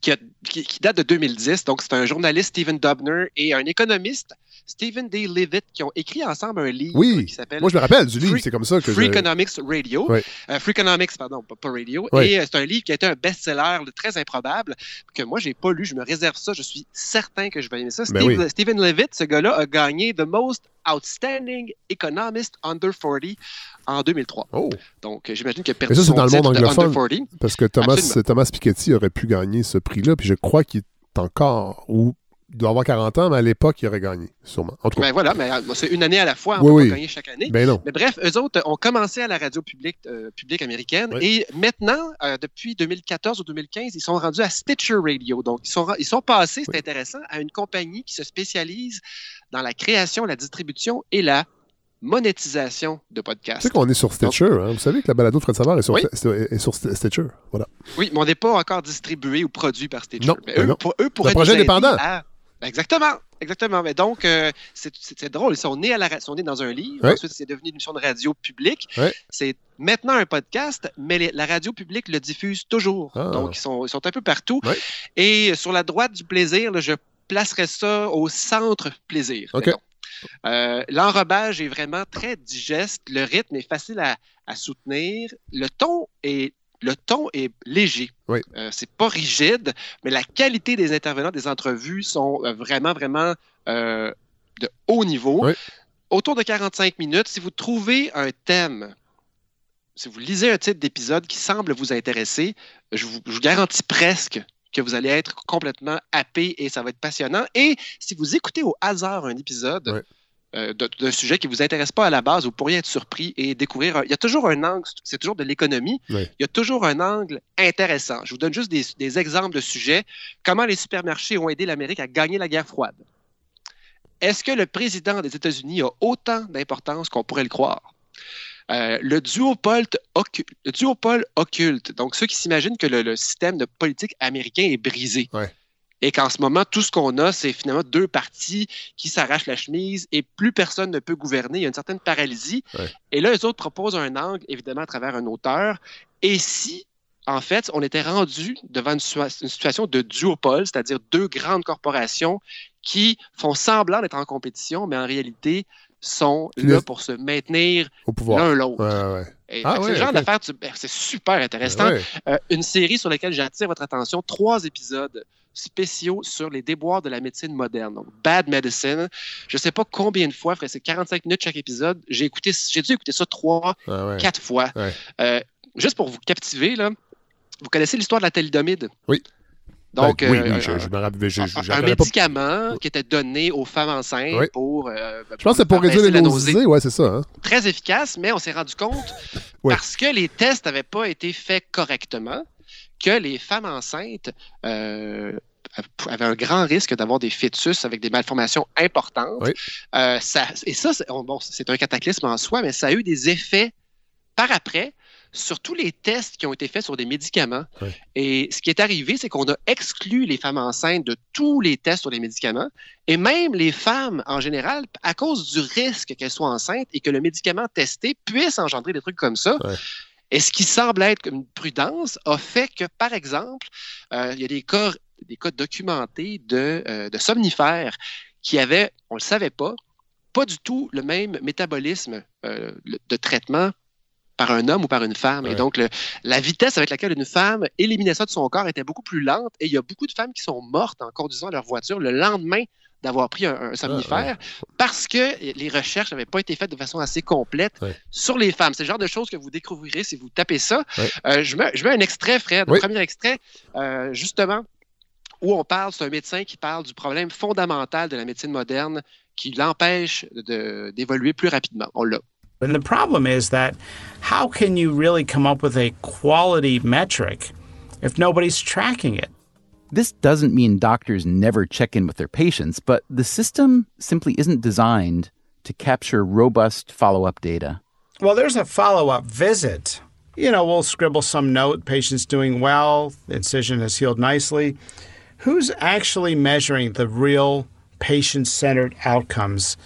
qui, date de 2010. Donc, c'est un journaliste, Stephen Dubner, et un économiste, Stephen D. Levitt, qui ont écrit ensemble un livre qui s'appelle. Moi, je me rappelle du livre, c'est comme ça que. Freakonomics Radio. Euh, Freakonomics, pardon, pas, Radio. Et euh, c'est un livre qui a été un best-seller très improbable, que moi, j'ai pas lu. Je me réserve ça. Je suis certain que je vais aimer ça. Ben Stephen Levitt, ce gars-là, a gagné The Most Outstanding Economist Under 40 en 2003. Oh. Donc, j'imagine qu'il a perdu Mais ça, c'est dans le monde anglophone. Parce que Thomas, Thomas Piketty aurait pu gagner ce prix-là, puis je crois qu'il est encore, ou il doit avoir 40 ans, mais à l'époque, il aurait gagné, sûrement. En tout cas. Ben voilà, mais euh, c'est une année à la fois, on Oui, peut oui. gagner chaque année. Ben non. Mais bref, eux autres ont commencé à la radio publique, euh, publique américaine Oui. et maintenant, euh, depuis 2014 ou 2015, ils sont rendus à Stitcher Radio. Donc, ils sont, ils sont passés, c'est intéressant, à une compagnie qui se spécialise dans la création, la distribution et la monétisation de Tu podcasts. sais qu'on est sur Stitcher. hein? Vous savez que la balado de Fred Savard est sur, Oui. est- sur Stitcher. Voilà. Oui, mais on n'est pas encore distribué ou produit par Stitcher. Non, mais ben eux, non. pour, eux pourraient projet nous indépendant. à- Exactement, exactement. Mais donc, euh, c'est drôle. Ils sont nés, à la, ra- sont nés dans un livre. Ensuite, c'est devenu une émission de radio publique. C'est maintenant un podcast, mais les- la radio publique le diffuse toujours. Ah. Donc, ils sont, ils sont un peu partout. Et sur la droite du plaisir, là, je placerais ça au centre plaisir. OK. Euh, L'enrobage est vraiment très digeste. Le rythme est facile à, à soutenir. Le ton est le ton est léger. Oui. Euh, c'est pas rigide, mais la qualité des intervenants des entrevues sont euh, vraiment, vraiment euh, de haut niveau. Oui. Autour de 45 minutes, si vous trouvez un thème, si vous lisez un titre d'épisode qui semble vous intéresser, je vous, je vous garantis presque que vous allez être complètement happé et ça va être passionnant. Et si vous écoutez au hasard un épisode euh, d'un sujet qui ne vous intéresse pas à la base, vous pourriez être surpris et découvrir. un- Il y a toujours un angle, c'est toujours de l'économie, il y a toujours un angle intéressant. Je vous donne juste des, des exemples de sujets. Comment les supermarchés ont aidé l'Amérique à gagner la guerre froide? Est-ce que le président des États-Unis a autant d'importance qu'on pourrait le croire? Euh, le, duopole occu- le duopole occulte, donc ceux qui s'imaginent que le, le système de politique américain est brisé. Ouais. Et qu'en ce moment, tout ce qu'on a, c'est finalement deux partis qui s'arrachent la chemise et plus personne ne peut gouverner. Il y a une certaine paralysie. Ouais. Et là, les autres proposent un angle, évidemment, à travers un auteur. Et si, en fait, on était rendu devant une situation de duopole, c'est-à-dire deux grandes corporations qui font semblant d'être en compétition, mais en réalité sont là pour se maintenir l'un l'autre. Ouais, ouais, Ah c'est le genre tu- ben, c'est super intéressant. Ouais. Euh, une série sur laquelle j'attire votre attention, trois épisodes spéciaux sur les déboires de la médecine moderne. Donc, Bad Medicine. Je ne sais pas combien de fois, frère, c'est 45 minutes chaque épisode. J'ai écouté, j'ai dû écouter ça trois, quatre fois. Euh, juste pour vous captiver, là, vous connaissez l'histoire de la thalidomide? Oui. Donc, Ben, oui, euh, oui, je, je me rappelle. Je, je, un, pas- médicament qui était donné aux femmes enceintes Oui. pour. euh, Je pense que c'est pour réduire les nausée nausées. Ouais, c'est ça. Hein? très efficace, mais on s'est rendu compte, (laughs) Ouais. parce que les tests n'avaient pas été faits correctement, que les femmes enceintes euh, avaient un grand risque d'avoir des fœtus avec des malformations importantes. Oui. Euh, ça, et ça, c'est bon, c'est un cataclysme en soi, mais ça a eu des effets par après sur tous les tests qui ont été faits sur des médicaments. Oui. Et ce qui est arrivé, c'est qu'on a exclu les femmes enceintes de tous les tests sur les médicaments, et même les femmes en général, à cause du risque qu'elles soient enceintes et que le médicament testé puisse engendrer des trucs comme ça. Et ce qui semble être une prudence a fait que, par exemple, euh, il y a des cas, des cas documentés de, euh, de somnifères qui avaient, on ne le savait pas, pas du tout le même métabolisme euh, de traitement par un homme ou par une femme. Ouais. Et donc, le- la vitesse avec laquelle une femme éliminait ça de son corps était beaucoup plus lente. Et il y a beaucoup de femmes qui sont mortes en conduisant leur voiture le lendemain d'avoir pris un, un somnifère parce que les recherches n'avaient pas été faites de façon assez complète Ouais. sur les femmes. C'est le genre de choses que vous découvrirez si vous tapez ça. Euh, je, mets, je mets un extrait, Fred, un premier extrait, euh, justement, où on parle, c'est un médecin qui parle du problème fondamental de la médecine moderne qui l'empêche d'évoluer plus rapidement. On l'a. And the problem is that how can you really come up with a quality metric if nobody's tracking it? This doesn't mean doctors never check in with their patients, but the system simply isn't designed to capture robust follow up data. Well, there's a follow up visit. You know, we'll scribble some note, patient's doing well, the incision has healed nicely. Who's actually measuring the real patient centered outcomes?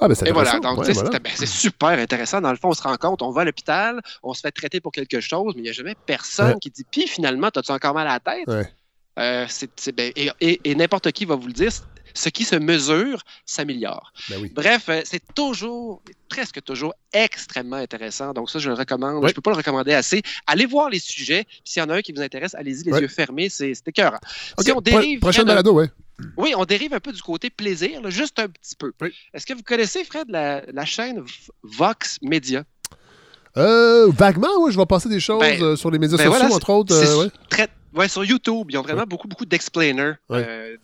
Ah, ben c'est Et voilà, donc Ouais, tu sais, voilà. c'est ben, c'est super intéressant. Dans le fond, on se rend compte, on va à l'hôpital, on se fait traiter pour quelque chose, mais il n'y a jamais personne Ouais. qui dit Puis finalement, as-tu encore mal à la tête? Ouais. Euh, c'est- c'est- ben, Et, et- et n'importe qui va vous le dire ce qui se mesure s'améliore. Ben oui. Bref, euh, c'est toujours, presque toujours extrêmement intéressant. Donc, ça, je le recommande. Oui. Je ne peux pas le recommander assez. Allez voir les sujets. S'il y en a un qui vous intéresse, allez-y, les yeux fermés. C'est c'est écœurant. Ok, Si on pro- dérive. prochaine balado, ouais. Oui, on dérive un peu du côté plaisir, là, juste un petit peu. Oui. Est-ce que vous connaissez, Fred, la, la chaîne Vox Media? Euh, vaguement, ouais, je vais passer des choses Ben, euh, sur les médias ben sociaux, voilà, entre autres. Euh, ouais. très- ouais, sur YouTube, ils ont vraiment beaucoup, beaucoup d'explainers. Euh,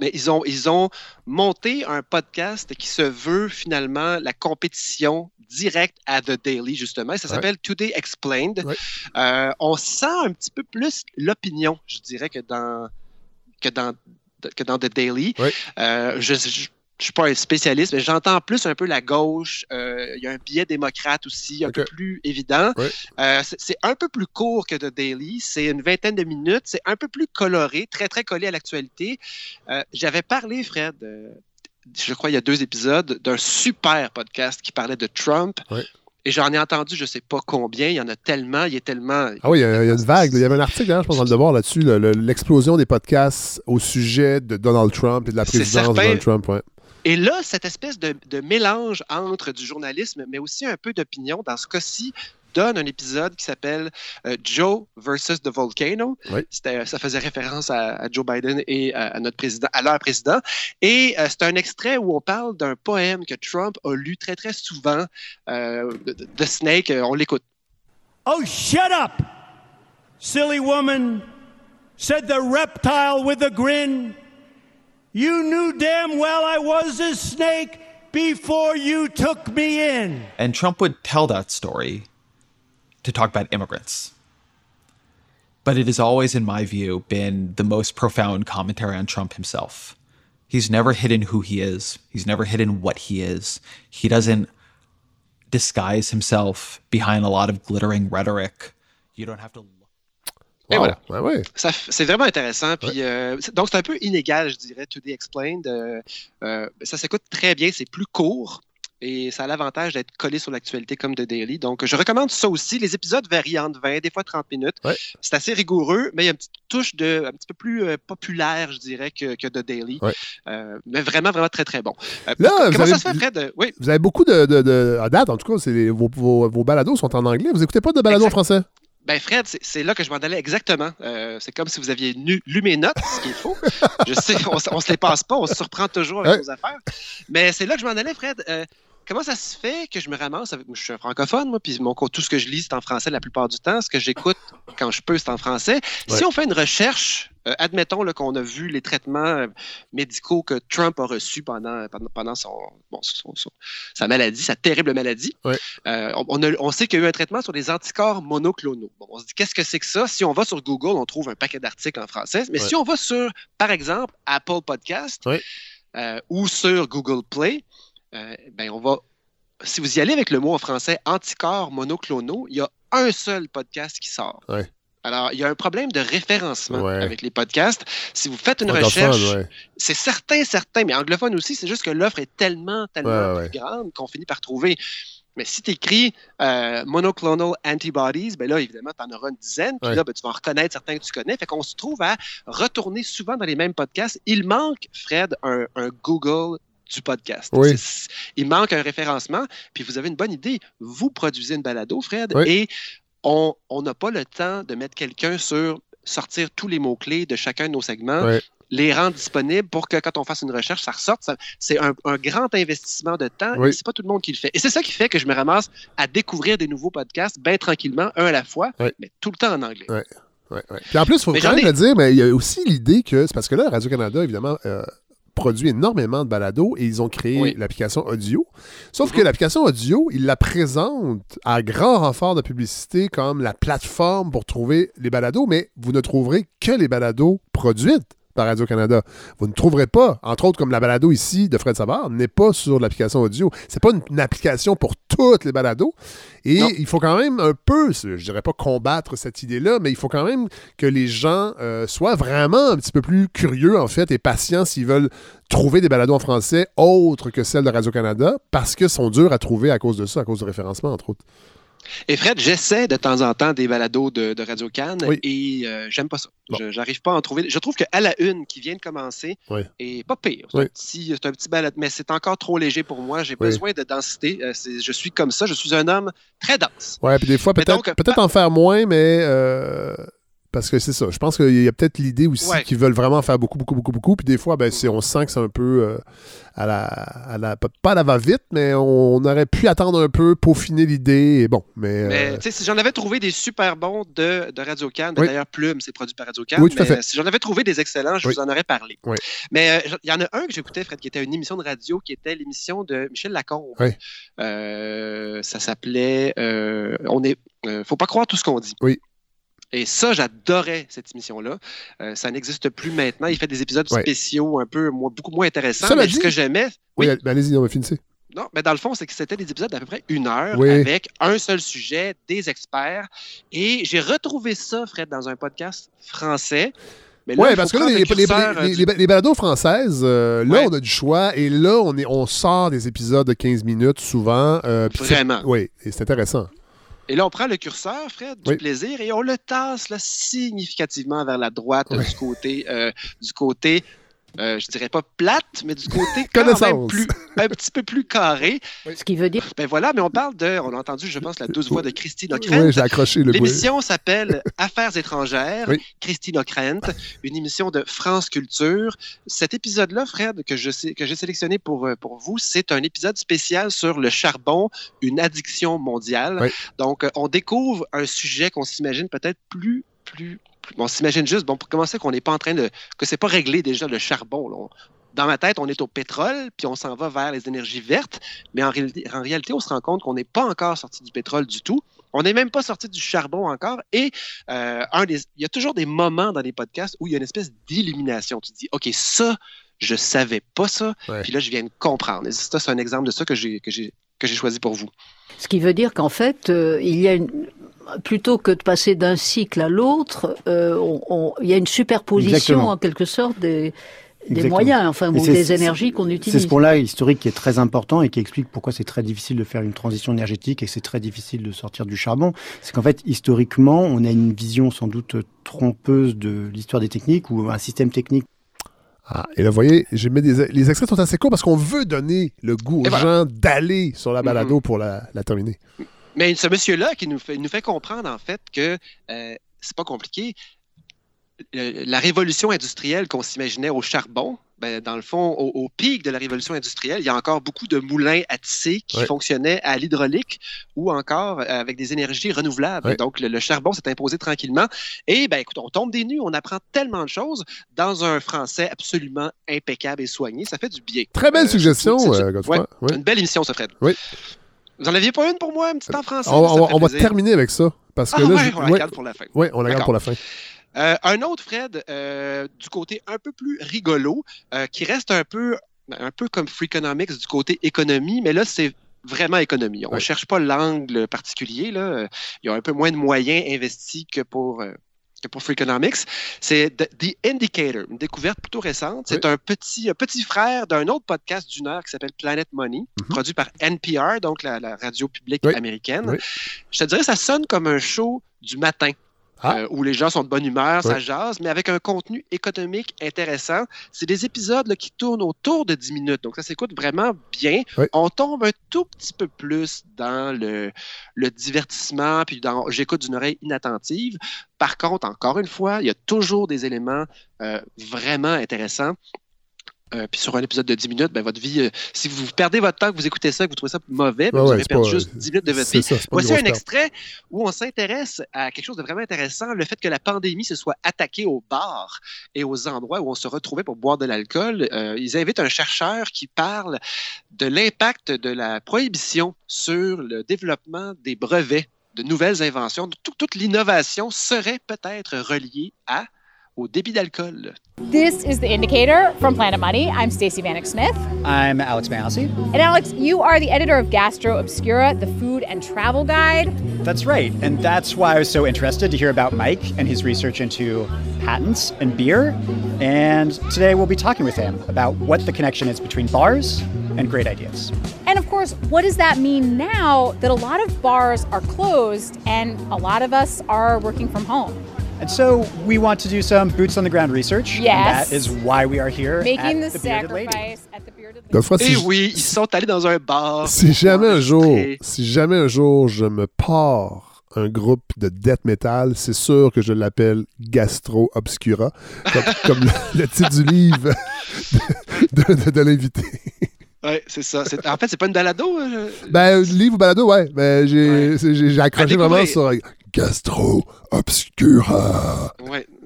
mais ils ont, ils ont monté un podcast qui se veut finalement la compétition directe à The Daily, justement. Ça s'appelle Today Explained. Ouais. Euh, on sent un petit peu plus l'opinion, je dirais, que dans, que dans, que dans The Daily. Euh, je, je je suis pas un spécialiste, mais j'entends plus un peu la gauche. Euh, il y a un biais démocrate aussi, un peu plus évident. Euh, c'est un peu plus court que The Daily. C'est une vingtaine de minutes. C'est un peu plus coloré, très, très collé à l'actualité. Euh, J'avais parlé, Fred, je crois il y a deux épisodes, d'un super podcast qui parlait de Trump. Et j'en ai entendu, je sais pas combien. Il y en a tellement. Il est tellement. Ah oui, il y, a il y a une vague. Il y avait un article, d'ailleurs, je pense, dans le devoir là-dessus, le- le- l'explosion des podcasts au sujet de Donald Trump et de la présidence de. Donald Trump. Ouais. Et là, cette espèce de, de mélange entre du journalisme, mais aussi un peu d'opinion, dans ce cas-ci, donne un épisode qui s'appelle euh, Joe versus the Volcano. Oui. C'était- Ça faisait référence à, à Joe Biden et à, à notre président, à leur président. Et euh, c'est un extrait où on parle d'un poème que Trump a lu très, très souvent, euh, de Snake. Euh, On l'écoute. Oh, shut up, silly woman, said the reptile with a grin. You knew damn well I was a snake before you took me in. And Trump would tell that story to talk about immigrants. But it has always, in my view, been the most profound commentary on Trump himself. He's never hidden who he is, he's never hidden what he is. He doesn't disguise himself behind a lot of glittering rhetoric. You don't have to look. Et Wow. voilà. Ouais, ouais. Ça C'est vraiment intéressant. Puis, euh, donc, c'est un peu inégal, je dirais, To The Explained. Euh, euh, ça s'écoute très bien, c'est plus court. Et ça a l'avantage d'être collé sur l'actualité comme The Daily. Donc, je recommande ça aussi. Les épisodes varient entre 20, des fois 30 minutes. Ouais. C'est assez rigoureux, mais il y a une petite touche de, un petit peu plus euh, populaire, je dirais, que, que The Daily. Ouais. Euh, mais vraiment, vraiment très, très bon. Euh, Là, vous comment avez- ça se fait, Fred? Oui, Vous avez beaucoup de, de, de- À date, en tout cas, vos, vos, vos balados sont en anglais. Vous écoutez pas de balados en français? Ben Fred, c'est- là que je m'en allais exactement. Euh, c'est comme si vous aviez nu- lu mes notes, ce qui est faux. Je sais, on, on se les passe pas, on se surprend toujours avec Ouais. nos affaires. Mais c'est là que je m'en allais, Fred. Euh, comment ça se fait que je me ramasse avec... Je suis un francophone, moi, puis mon, tout ce que je lis, c'est en français la plupart du temps. Ce que j'écoute quand je peux, c'est en français. Si on fait une recherche, euh, admettons qu'on a vu les traitements euh, médicaux que Trump a reçus pendant, pendant, pendant son, bon, son- son- sa maladie, sa terrible maladie. Ouais. Euh, on, on a- on sait qu'il y a eu un traitement sur les anticorps monoclonaux. Bon, on se dit, qu'est-ce que c'est que ça? Si on va sur Google, on trouve un paquet d'articles en français. Mais Ouais. si on va sur, par exemple, Apple Podcast euh, ou sur Google Play, euh, ben on va. Si vous y allez avec le mot en français anticorps monoclonaux, il y a un seul podcast qui sort. Ouais. Alors, il y a un problème de référencement Ouais. avec les podcasts. Si vous faites une recherche, ouais. c'est certain, certain, mais anglophone aussi, c'est juste que l'offre est tellement, tellement plus grande qu'on finit par trouver. Mais si tu écris euh, monoclonal antibodies, ben là, évidemment, tu en auras une dizaine. Puis Ouais. là, ben, tu vas en reconnaître certains que tu connais. Fait qu'on se trouve à retourner souvent dans les mêmes podcasts. Il manque, Fred, un, un Google du podcast. Oui. Il manque un référencement. Puis vous avez une bonne idée. Vous produisez une balado, Fred, Oui. et on n'a pas le temps de mettre quelqu'un sur sortir tous les mots-clés de chacun de nos segments les rendre disponibles pour que quand on fasse une recherche, ça ressorte. C'est un, un grand investissement de temps et c'est pas tout le monde qui le fait. Et c'est ça qui fait que je me ramasse à découvrir des nouveaux podcasts bien tranquillement, un à la fois, mais tout le temps en anglais. Ouais. Ouais, ouais. Puis en plus, il faut Mais quand même ai- le dire, mais il y a aussi l'idée que c'est parce que là, Radio-Canada, évidemment, euh, produit énormément de balados et ils ont créé Oui. l'application audio. Sauf Mhm. que l'application audio, ils la présentent à grand renfort de publicité comme la plateforme pour trouver les balados, mais vous ne trouverez que les balados produites par Radio-Canada. Vous ne trouverez pas, entre autres comme la balado ici de Fred Savard, n'est pas sur l'application audio. C'est pas une, une application pour toutes les balados. Et Non. il faut quand même un peu, je dirais pas combattre cette idée-là, mais il faut quand même que les gens euh, soient vraiment un petit peu plus curieux, en fait, et patients s'ils veulent trouver des balados en français autres que celles de Radio-Canada, parce que sont durs à trouver à cause de ça, à cause du référencement, entre autres. Et Fred, j'essaie de temps en temps des balados de, de Radio Cannes Oui. et euh, j'aime pas ça. Bon. Je J'arrive pas à en trouver. Je trouve que à la une qui vient de commencer Oui. est pas pire. C'est Oui. un petit, c'est un petit balado, mais c'est encore trop léger pour moi. J'ai besoin de densité. Euh, je suis comme ça. Je suis un homme très dense. Ouais, puis des fois, peut-être peut-être en faire moins, mais euh, Parce que c'est ça. Je pense qu'il y a peut-être l'idée aussi Ouais. qu'ils veulent vraiment faire beaucoup, beaucoup, beaucoup, beaucoup. Puis des fois, ben, on sent que c'est un peu euh, à la, à la- Pas à la va-vite, mais on, on aurait pu attendre un peu, peaufiner l'idée. Et bon, mais. Mais euh, tu sais, si j'en avais trouvé des super bons de, de Radio Can, Oui. d'ailleurs Plume, c'est produit par Radio Can. Oui, tout à mais, fait. euh, Si j'en avais trouvé des excellents, je Oui. vous en aurais parlé. Mais euh, il y en a un que j'écoutais, Fred, qui était une émission de radio, qui était l'émission de Michel Lacombe. Ça s'appelait On est. faut pas croire tout ce qu'on dit. Oui. Et ça, j'adorais cette émission-là. Euh, ça n'existe plus maintenant. Il fait des épisodes Ouais. spéciaux un peu moins- beaucoup moins intéressants. Cela mais dit- ce que j'aimais, oui, oui. ben, allez-y, on va finir. non, mais dans le fond, c'est que c'était des épisodes d'à peu près une heure Oui. avec un seul sujet, des experts. Et j'ai retrouvé ça, Fred, dans un podcast français. Oui, parce que là, les, le les, curseur, euh, les- du- les- les balados françaises, euh, là, on a du choix. Et là, on, est, on sort des épisodes de 15 minutes souvent. euh, Vraiment. Oui, et c'est intéressant. Et là, on prend le curseur, Fred, du Oui. plaisir, et on le tasse là, significativement vers la droite du côté, euh, du côté euh, je dirais pas plate, mais du côté (laughs) quand même plus, un petit peu plus carré. Ce qui veut dire Ben voilà, mais on parle de, on a entendu, je pense, la douce voix de Christine Ockrent. Oui, j'ai accroché le. L'émission s'appelle (laughs) Affaires étrangères, Oui. Christine Ockrent, une émission de France Culture. Cet épisode-là, Fred, que je sais, que j'ai sélectionné pour, euh, pour vous, c'est un épisode spécial sur le charbon, une addiction mondiale. Oui. Donc, euh, on découvre un sujet qu'on s'imagine peut-être plus, plus- On s'imagine juste, bon, pour commencer, qu'on n'est pas en train de, que c'est pas réglé déjà le charbon. là. On- dans ma tête, on est au pétrole, puis on s'en va vers les énergies vertes, mais en réalité, en réalité on se rend compte qu'on n'est pas encore sorti du pétrole du tout. On n'est même pas sorti du charbon encore. Et euh, un des, il y a toujours des moments dans les podcasts où il y a une espèce d'illumination. Tu te dis, OK, ça, je savais pas ça. Ouais. Puis là, je viens de comprendre. Et ça, c'est un exemple de ça que j'ai, que j'ai, que j'ai choisi pour vous. Ce qui veut dire qu'en fait, euh, il y a une, plutôt que de passer d'un cycle à l'autre, euh, on- on- il y a une superposition Exactement. en quelque sorte des, moyens, enfin, ou c'est- des c'est- énergies qu'on C'est utilise. ce point-là historique qui est très important et qui explique pourquoi c'est très difficile de faire une transition énergétique et c'est très difficile de sortir du charbon. C'est qu'en fait, historiquement, on a une vision sans doute trompeuse de l'histoire des techniques ou un système technique. Ah, et là, vous voyez, j'ai mis des, les extraits sont assez courts parce qu'on veut donner le goût aux Et voilà. gens d'aller sur la balado Mhm. pour la, la terminer. Mais ce monsieur-là qui nous fait, nous fait comprendre en fait que euh, c'est pas compliqué. Le- la révolution industrielle qu'on s'imaginait au charbon, ben, dans le fond, au, au pic de la révolution industrielle, il y a encore beaucoup de moulins à tisser qui Ouais. fonctionnaient à l'hydraulique ou encore euh, avec des énergies renouvelables. Ouais. Donc, le, le charbon s'est imposé tranquillement. Et, ben, écoute, on tombe des nues, on apprend tellement de choses dans un français absolument impeccable et soigné. Ça fait du bien. Très belle Euh, suggestion, euh, ouais. Une belle émission, ça, Fred. Oui. Vous en aviez pas une pour moi, un petit en français? On, va- on terminer avec ça. Parce Ah que là, ouais, je- on la ouais, garde pour la fin. ouais, on la garde pour la fin. Euh, un autre, Fred, euh, du côté un peu plus rigolo, euh, qui reste un peu, un peu comme Freakonomics du côté économie, mais là, c'est vraiment économie. On ne Ouais. cherche pas l'angle particulier. Là. Il y a un peu moins de moyens investis que pour, euh, pour Freakonomics. C'est The, Indicator, une découverte plutôt récente. C'est un, petit, un petit frère d'un autre podcast d'une heure qui s'appelle Planet Money, Mhm. produit par NPR, donc la, la radio publique Oui. américaine. Oui. Je te dirais, ça sonne comme un show du matin. Ah. euh, où les gens sont de bonne humeur, ça Ouais. jase, mais avec un contenu économique intéressant. C'est des épisodes là, qui tournent autour de 10 minutes, donc ça s'écoute vraiment bien. Ouais. On tombe un tout petit peu plus dans le, le divertissement, puis dans j'écoute d'une oreille inattentive. Par contre, encore une fois, il y a toujours des éléments euh, vraiment intéressants. Euh, puis sur un épisode de 10 minutes, ben, votre vie, euh, si vous perdez votre temps, que vous écoutez ça, que vous trouvez ça mauvais, ben, Ouais, vous avez perdu pas- juste 10 minutes de votre vie. ça, Voici un perte. extrait où on s'intéresse à quelque chose de vraiment intéressant, le fait que la pandémie se soit attaquée aux bars et aux endroits où on se retrouvait pour boire de l'alcool. Euh, ils invitent un chercheur qui parle de l'impact de la prohibition sur le développement des brevets, de nouvelles inventions. Tout- toute l'innovation serait peut-être reliée à au débit d'alcool. This is The Indicator from Planet Money. I'm Stacey Vanek Smith. I'm Alex Massey. And Alex, you are the editor of Gastro Obscura, the food and travel guide. That's right. And that's why I was so interested to hear about Mike and his research into patents and beer. And today we'll be talking with him about what the connection is between bars and great ideas. And of course, what does that mean now that a lot of bars are closed and a lot of us are working from home? And so we want to do some boots on the ground research. And Yes. that is why we are here Making at the, the sacrifice at the Bearded Lady. Godefroy, si, Et je- Eh oui, ils sont allés dans un bar. si jamais un jour, si jamais un jour je me pars un groupe de death metal, c'est sûr que je l'appelle Gastro Obscura, comme, (laughs) comme le, le titre du livre de, de- de l'invité. Ouais, c'est ça. En fait, c'est pas une balado. euh, Ben, livre ou balado, ouais. Ben, j'ai j'ai accroché vraiment sur Gastro Obscura.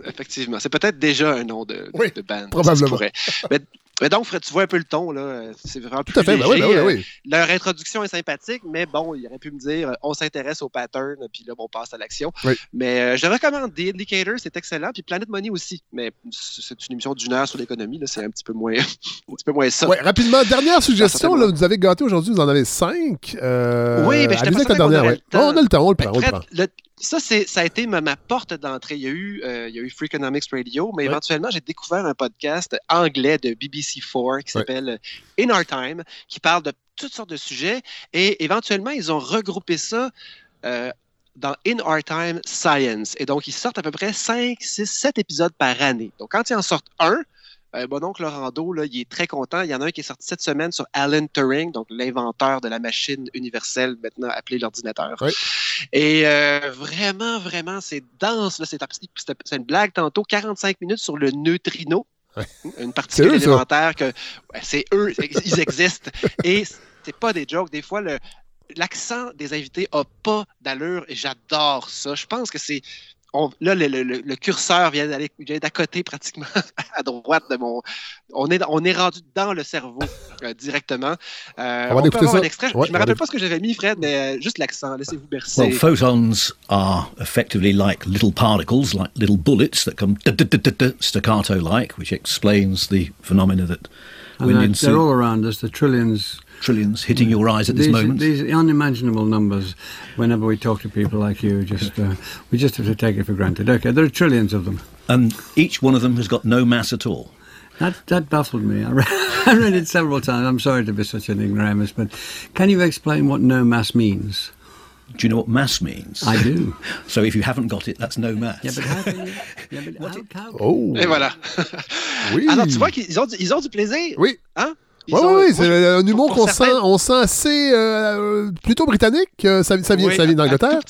Oui, (laughs) effectivement. C'est peut-être déjà un nom de, Oui, de band. probablement. Mais, mais donc, Fred, tu vois un peu le ton, là. C'est vraiment plus Tout à fait, ben oui, léger. ben oui, ben Euh, oui. Leur introduction est sympathique, mais bon, il aurait pu me dire, euh, on s'intéresse au pattern, puis là, on passe à l'action. Oui. Mais euh, je recommande The Indicator, c'est excellent, puis Planet Money aussi. Mais c'est une émission d'une heure sur l'économie, là, c'est un petit peu moins, (laughs) un petit peu moins ça. Ouais, rapidement, dernière suggestion, là, vous avez gâté aujourd'hui, vous en avez cinq. Euh, Oui, mais avec la dernière, aurait ouais. temps. On a le temps, on le prend, on le Fred, prend. le- ça, ça a été ma, ma porte d'entrée. Il y a eu, euh, il y a eu Freakonomics Radio, mais Ouais. éventuellement, j'ai découvert un podcast anglais de BBC4 qui s'appelle euh, In Our Time, qui parle de toutes sortes de sujets. Et éventuellement, ils ont regroupé ça euh, dans In Our Time Science. Et donc, ils sortent à peu près 5, 6, 7 épisodes par année. Donc, quand ils en sortent un, euh, mon oncle Lorando, là, il est très content. Il y en a un qui est sorti cette semaine sur Alan Turing, donc l'inventeur de la machine universelle, maintenant appelée l'ordinateur. Oui. Et euh, vraiment, vraiment, c'est dense. C'est c'est- c'est une blague tantôt. 45 minutes sur le neutrino. Une eux, particule ça. élémentaire que ouais, c'est eux, ils existent. (laughs) Et c'est pas des jokes. Des fois, le l'accent des invités a pas d'allure et j'adore ça. Je pense que c'est on- là, le, le- le- le curseur vient d'aller vient d'à côté pratiquement (laughs) à droite de mon. On est, on est rendu dans le cerveau euh, directement. Euh, On va peut écouter avoir ça. un extrait. Je- Ouais, je on me rappelle pas ce que j'avais mis, Fred, mais euh, juste l'accent. Laissez-vous bercer. Well, photons are effectively like little particles, like little bullets that come staccato like, which explains the phenomena that And they're all around us, the trillions. Trillions hitting your eyes at this these, moment. These unimaginable numbers, whenever we talk to people like you, just uh, we just have to take it for granted. Okay, there are trillions of them. And each one of them has got no mass at all. That, that baffled me. (laughs) I read, I read it several times. I'm sorry to be such an ignoramus, but can you explain what no mass means? Do you know what mass means? I do. (laughs) so if you haven't got it, that's no mass. Yeah, but how can you? (laughs) Yeah, but how, how, Oh! Et voilà. Oui. Alors, tu vois qu'ils ont, ils ont du plaisir. Oui. Hein? Oui, oui, moi, c'est je- un humour qu'on sent, on sent assez euh, plutôt britannique. euh, Ça, ça vient, Oui, ça vient d'Angleterre.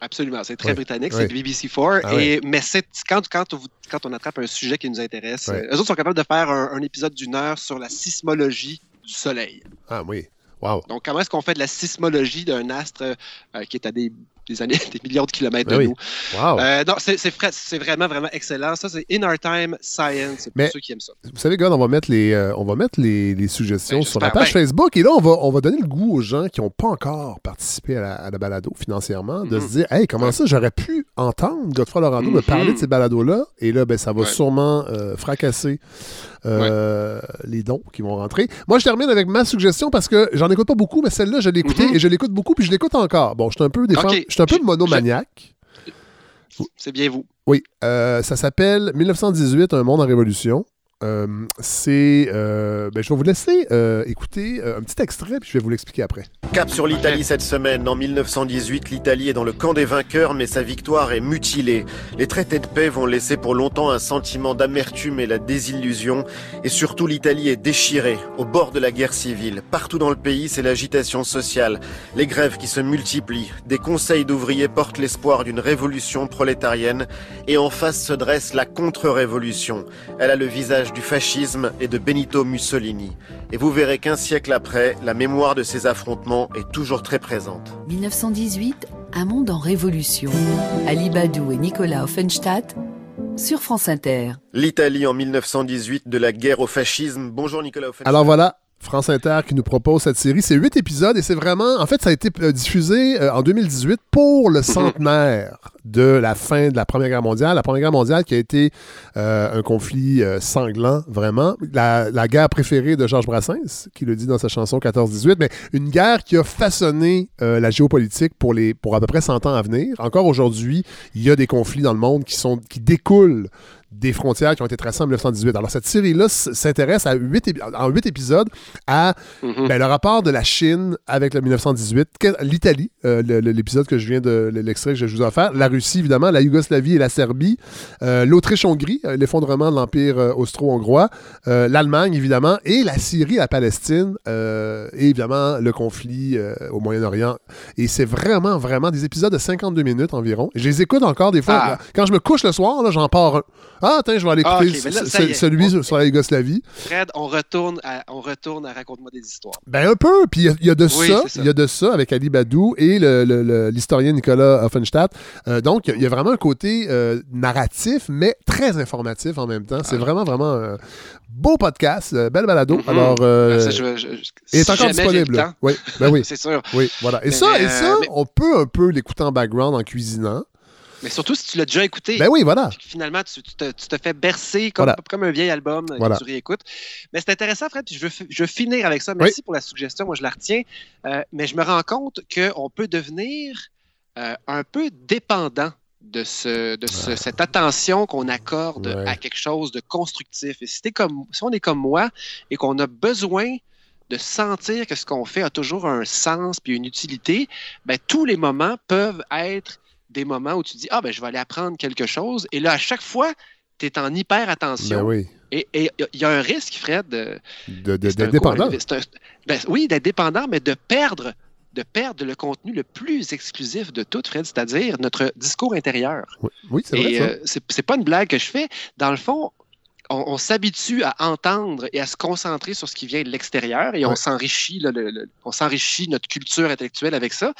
Absolument, c'est très britannique, c'est BBC4. Ah et, Mais c'est quand, quand, on, quand on attrape un sujet qui nous intéresse, euh, eux autres sont capables de faire un, un épisode d'une heure sur la sismologie du Soleil. Ah oui. Wow. Donc, comment est-ce qu'on fait de la sismologie d'un astre euh, qui est à des, des années, (laughs) des de kilomètres Ben de oui. nous? Wow. Euh, non, c'est vraiment, vraiment excellent. Ça, c'est In Our Time Science, c'est pour ceux qui aiment ça. Vous savez, gars, on va mettre les, euh, on va mettre les, les suggestions Ben, sur la page bien. Facebook. Et là, on va, on va donner le goût aux gens qui n'ont pas encore participé à la, à la balado financièrement de Mhm. se dire Hey, comment ça, j'aurais pu entendre Godefroy Lorando me parler de ces balados-là. Et là, ben, ça va Ouais. sûrement euh, fracasser les dons qui vont rentrer. Moi, je termine avec ma suggestion parce que j'en écoute pas beaucoup, mais celle-là, je l'ai écoutée Mhm. et je l'écoute beaucoup, puis je l'écoute encore. Bon, je suis un peu, des fois, Ok. je suis un peu monomaniaque. C'est bien vous. Oui, euh, ça s'appelle 1918, Un monde en révolution. Euh, c'est. euh, ben, je vais vous laisser euh, écouter euh, un petit extrait, puis je vais vous l'expliquer après. Cap sur l'Italie cette semaine. En 1918, l'Italie est dans le camp des vainqueurs, mais sa victoire est mutilée. Les traités de paix vont laisser pour longtemps un sentiment d'amertume et la désillusion. Et surtout, l'Italie est déchirée, au bord de la guerre civile. Partout dans le pays, c'est l'agitation sociale, les grèves qui se multiplient. Des conseils d'ouvriers portent l'espoir d'une révolution prolétarienne. Et en face se dresse la contre-révolution. Elle a le visage du fascisme et de Benito Mussolini. Et vous verrez qu'un siècle après, la mémoire de ces affrontements est toujours très présente. 1918, un monde en révolution. Ali Badou et Nicolas Offenstadt sur France Inter. L'Italie en 1918 de la guerre au fascisme. Bonjour Nicolas Offenstadt. Alors voilà, France Inter qui nous propose cette série. C'est huit épisodes et c'est vraiment. En fait, ça a été euh, diffusé euh, en 2018 pour le (laughs) centenaire de la fin de la Première Guerre mondiale. La Première Guerre mondiale qui a été euh, un conflit euh, sanglant, vraiment. La, la guerre préférée de Georges Brassens, qui le dit dans sa chanson 14-18, mais une guerre qui a façonné euh, la géopolitique pour, les, pour à peu près 100 ans à venir. Encore aujourd'hui, il y a des conflits dans le monde qui, sont, qui découlent des frontières qui ont été tracées en 1918. Alors, cette série-là s'intéresse à en huit épisodes à Mhm. ben, le rapport de la Chine avec le 1918, que- l'Italie, euh, l'épisode que je viens de, l'extrait que je vous ai offert, la Russie évidemment, la Yougoslavie et la Serbie, euh, l'Autriche-Hongrie, euh, l'effondrement de l'Empire euh, austro-hongrois, euh, l'Allemagne, évidemment, et la Syrie, la Palestine, euh, et évidemment le conflit au Moyen-Orient. Et c'est vraiment, vraiment des épisodes de 52 minutes environ. Je les écoute encore des fois. Ah. Quand je me couche le soir, là, j'en pars un. Ah, attends, je vais aller Ah, écouter là, ce- celui sur- sur la Yougoslavie. Fred, on retourne à, on retourne à Raconte-moi des histoires. Ben un peu, puis il y a- il y, a de Oui, ça, il y a de ça avec Ali Badou et l'historien Nicolas Offenstadt. Euh, donc, il y a- il y a vraiment un côté euh, narratif, mais très informatif en même temps. C'est vraiment, vraiment un beau podcast, euh, belle balado. Alors, euh, ça, je- je- je- il est si encore disponible. temps. Oui, ben oui. (laughs) C'est sûr. Oui, voilà. Et Mais, ça, et euh, ça mais- on peut un peu l'écouter en background en cuisinant. Mais surtout si tu l'as déjà écouté. Ben oui, voilà. Finalement, tu, tu te, tu te fais bercer comme, Voilà. comme un vieil album euh, Voilà. que tu réécoutes. Mais c'est intéressant, Fred, puis je veux, fi- je veux finir avec ça. Merci pour la suggestion, moi je la retiens. Euh, mais je me rends compte qu'on peut devenir euh, un peu dépendant de, ce, de ce- cette attention qu'on accorde Ouais. à quelque chose de constructif. Et si, comme, si on est comme moi et qu'on a besoin de sentir que ce qu'on fait a toujours un sens puis une utilité, ben, tous les moments peuvent être des moments où tu dis Ah, ben, je vais aller apprendre quelque chose. Et là, à chaque fois, tu es en hyper attention. Ben oui. Et il y a un risque, Fred, de, De- de- D'être dépendant. ben, oui, d'être dépendant, mais de perdre, de perdre le contenu le plus exclusif de tout, Fred, c'est-à-dire notre discours intérieur. Oui, oui c'est vrai. Et euh, c'est pas une blague que je fais. Dans le fond, on, on s'habitue à entendre et à se concentrer sur ce qui vient de l'extérieur et on s'enrichit, là, le- le- on s'enrichit notre culture intellectuelle avec ça,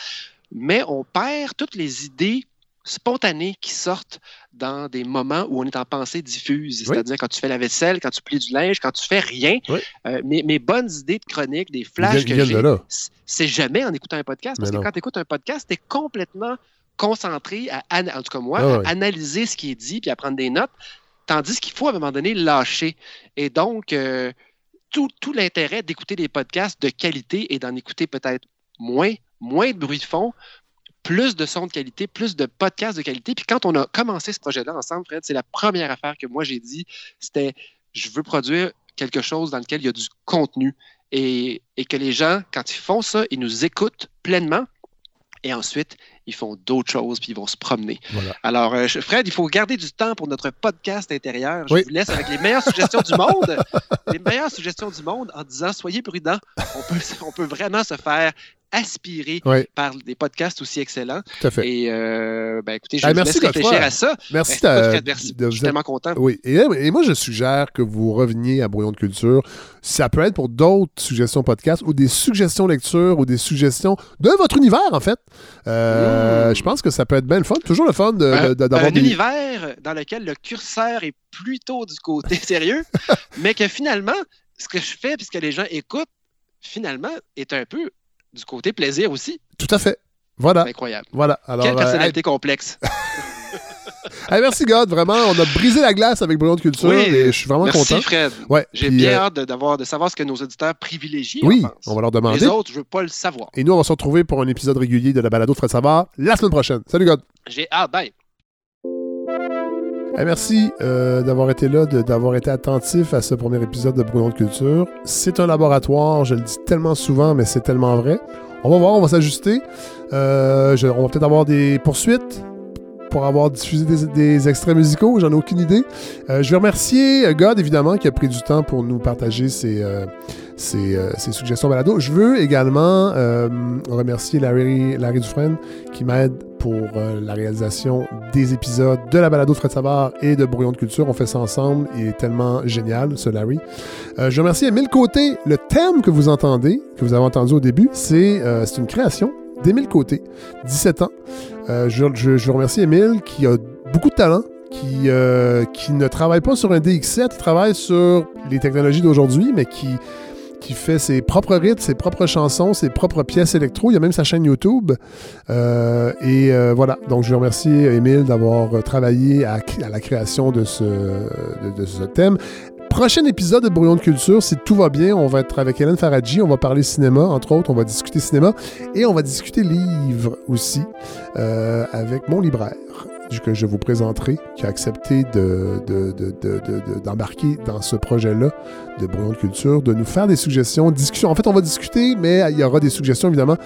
mais on perd toutes les idées spontanées qui sortent dans des moments où on est en pensée diffuse, Oui. c'est-à-dire quand tu fais la vaisselle, quand tu plies du linge, quand tu fais rien. Oui. Euh, mes, mes bonnes idées de chronique, des flashs que j'ai, c'est jamais en écoutant un podcast. Parce Mais que non. quand tu écoutes un podcast, tu es complètement concentré à, en tout cas moi, Ah à analyser ce qui est dit puis à prendre des notes. Tandis qu'il faut à un moment donné lâcher. Et donc, euh, tout, tout l'intérêt d'écouter des podcasts de qualité et d'en écouter peut-être moins, moins de bruit de fond, plus de sons de qualité, plus de podcasts de qualité. Puis quand on a commencé ce projet-là ensemble, Fred, c'est la première affaire que moi j'ai dit, c'était je veux produire quelque chose dans lequel il y a du contenu et, et que les gens, quand ils font ça, ils nous écoutent pleinement et ensuite, ils font d'autres choses puis ils vont se promener. Voilà. Alors, euh, Fred, il faut garder du temps pour notre podcast intérieur. Je Oui. vous laisse avec les meilleures suggestions du monde. Les meilleures suggestions du monde en disant soyez prudents. On peut, on peut vraiment se faire aspirer Oui. par des podcasts aussi excellents. Tout à fait. Et euh, ben, écoutez, je Hey, vous merci, laisse réfléchir à ça. Merci, Ben, Fred, merci. de je suis tellement content. Oui, et, et moi je suggère que vous reveniez à Brouillon de Culture. Ça peut être pour d'autres suggestions podcast ou des suggestions lecture ou des suggestions de votre univers en fait. Euh, Je pense que ça peut être bien le fun. Toujours le fun un, de- de- d'avoir un des... univers dans lequel le curseur est plutôt du côté (laughs) sérieux, mais que finalement, ce que je fais, puisque les gens écoutent, finalement, est un peu du côté plaisir aussi. Tout à fait. Voilà. Incroyable. Voilà. Alors, Quelle euh, personnalité complexe. (laughs) hey, merci God, vraiment, on a brisé la glace avec Brouillon de Culture Oui, et je suis vraiment Merci, content. Fred. Ouais, J'ai bien euh, hâte de, d'avoir, de savoir ce que nos auditeurs privilégiés Oui, en on va leur demander. Les autres, je veux pas le savoir. Et nous, on va se retrouver pour un épisode régulier de la balado de Fred Savard la semaine prochaine. Salut God. J'ai hâte. Bye. Hey, merci euh, d'avoir été là, d'avoir été attentif à ce premier épisode de Brouillon de Culture. C'est un laboratoire, je le dis tellement souvent, mais c'est tellement vrai. On va voir, on va s'ajuster. Euh, on va peut-être avoir des poursuites pour avoir diffusé des, extraits musicaux, j'en ai aucune idée. Euh, je vais remercier God, évidemment, qui a pris du temps pour nous partager ses, suggestions balado. Je veux également remercier Larry, Larry Dufresne, qui m'aide pour euh, la réalisation des épisodes de la balado de Fred Savard et de Brouillon de Culture. On fait ça ensemble. Il est tellement génial, ce Larry. Euh, je remercie Émile Côté. Le thème que vous entendez, que vous avez entendu au début, c'est euh, une création d'Émile Côté, 17 ans. Je, je, je remercie Émile qui a beaucoup de talent, qui, qui ne travaille pas sur un DX7, il travaille sur les technologies d'aujourd'hui, mais qui, qui fait ses propres rythmes, ses propres chansons, ses propres pièces électro. Il y a même sa chaîne YouTube. Euh, et euh, voilà, donc je remercie Émile d'avoir travaillé à, la création de ce, thème. Prochain épisode de Brouillon de Culture, si tout va bien, on va être avec Hélène Faradji, on va parler cinéma, entre autres, on va discuter cinéma et on va discuter livres aussi euh, avec mon libraire. Que je vous présenterai, qui a accepté d'embarquer dans ce projet-là de Brouillon de Culture, de nous faire des suggestions, discussions. En fait, on va discuter, mais il y aura des suggestions, évidemment,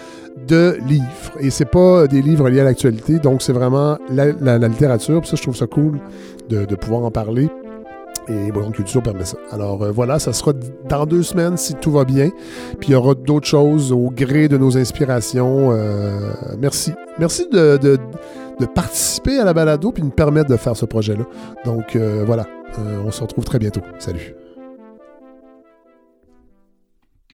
de livres. Et c'est pas des livres liés à l'actualité, donc c'est vraiment la, littérature. Puis ça, je trouve ça cool de, pouvoir en parler. Et Brouillon de Culture permet ça. Alors euh, voilà, ça sera dans deux semaines si tout va bien. Puis il y aura d'autres choses au gré de nos inspirations. Euh, merci. Merci de de participer à la balado puis de me permettre de faire ce projet-là. Donc euh, voilà, euh, on se retrouve très bientôt. Salut.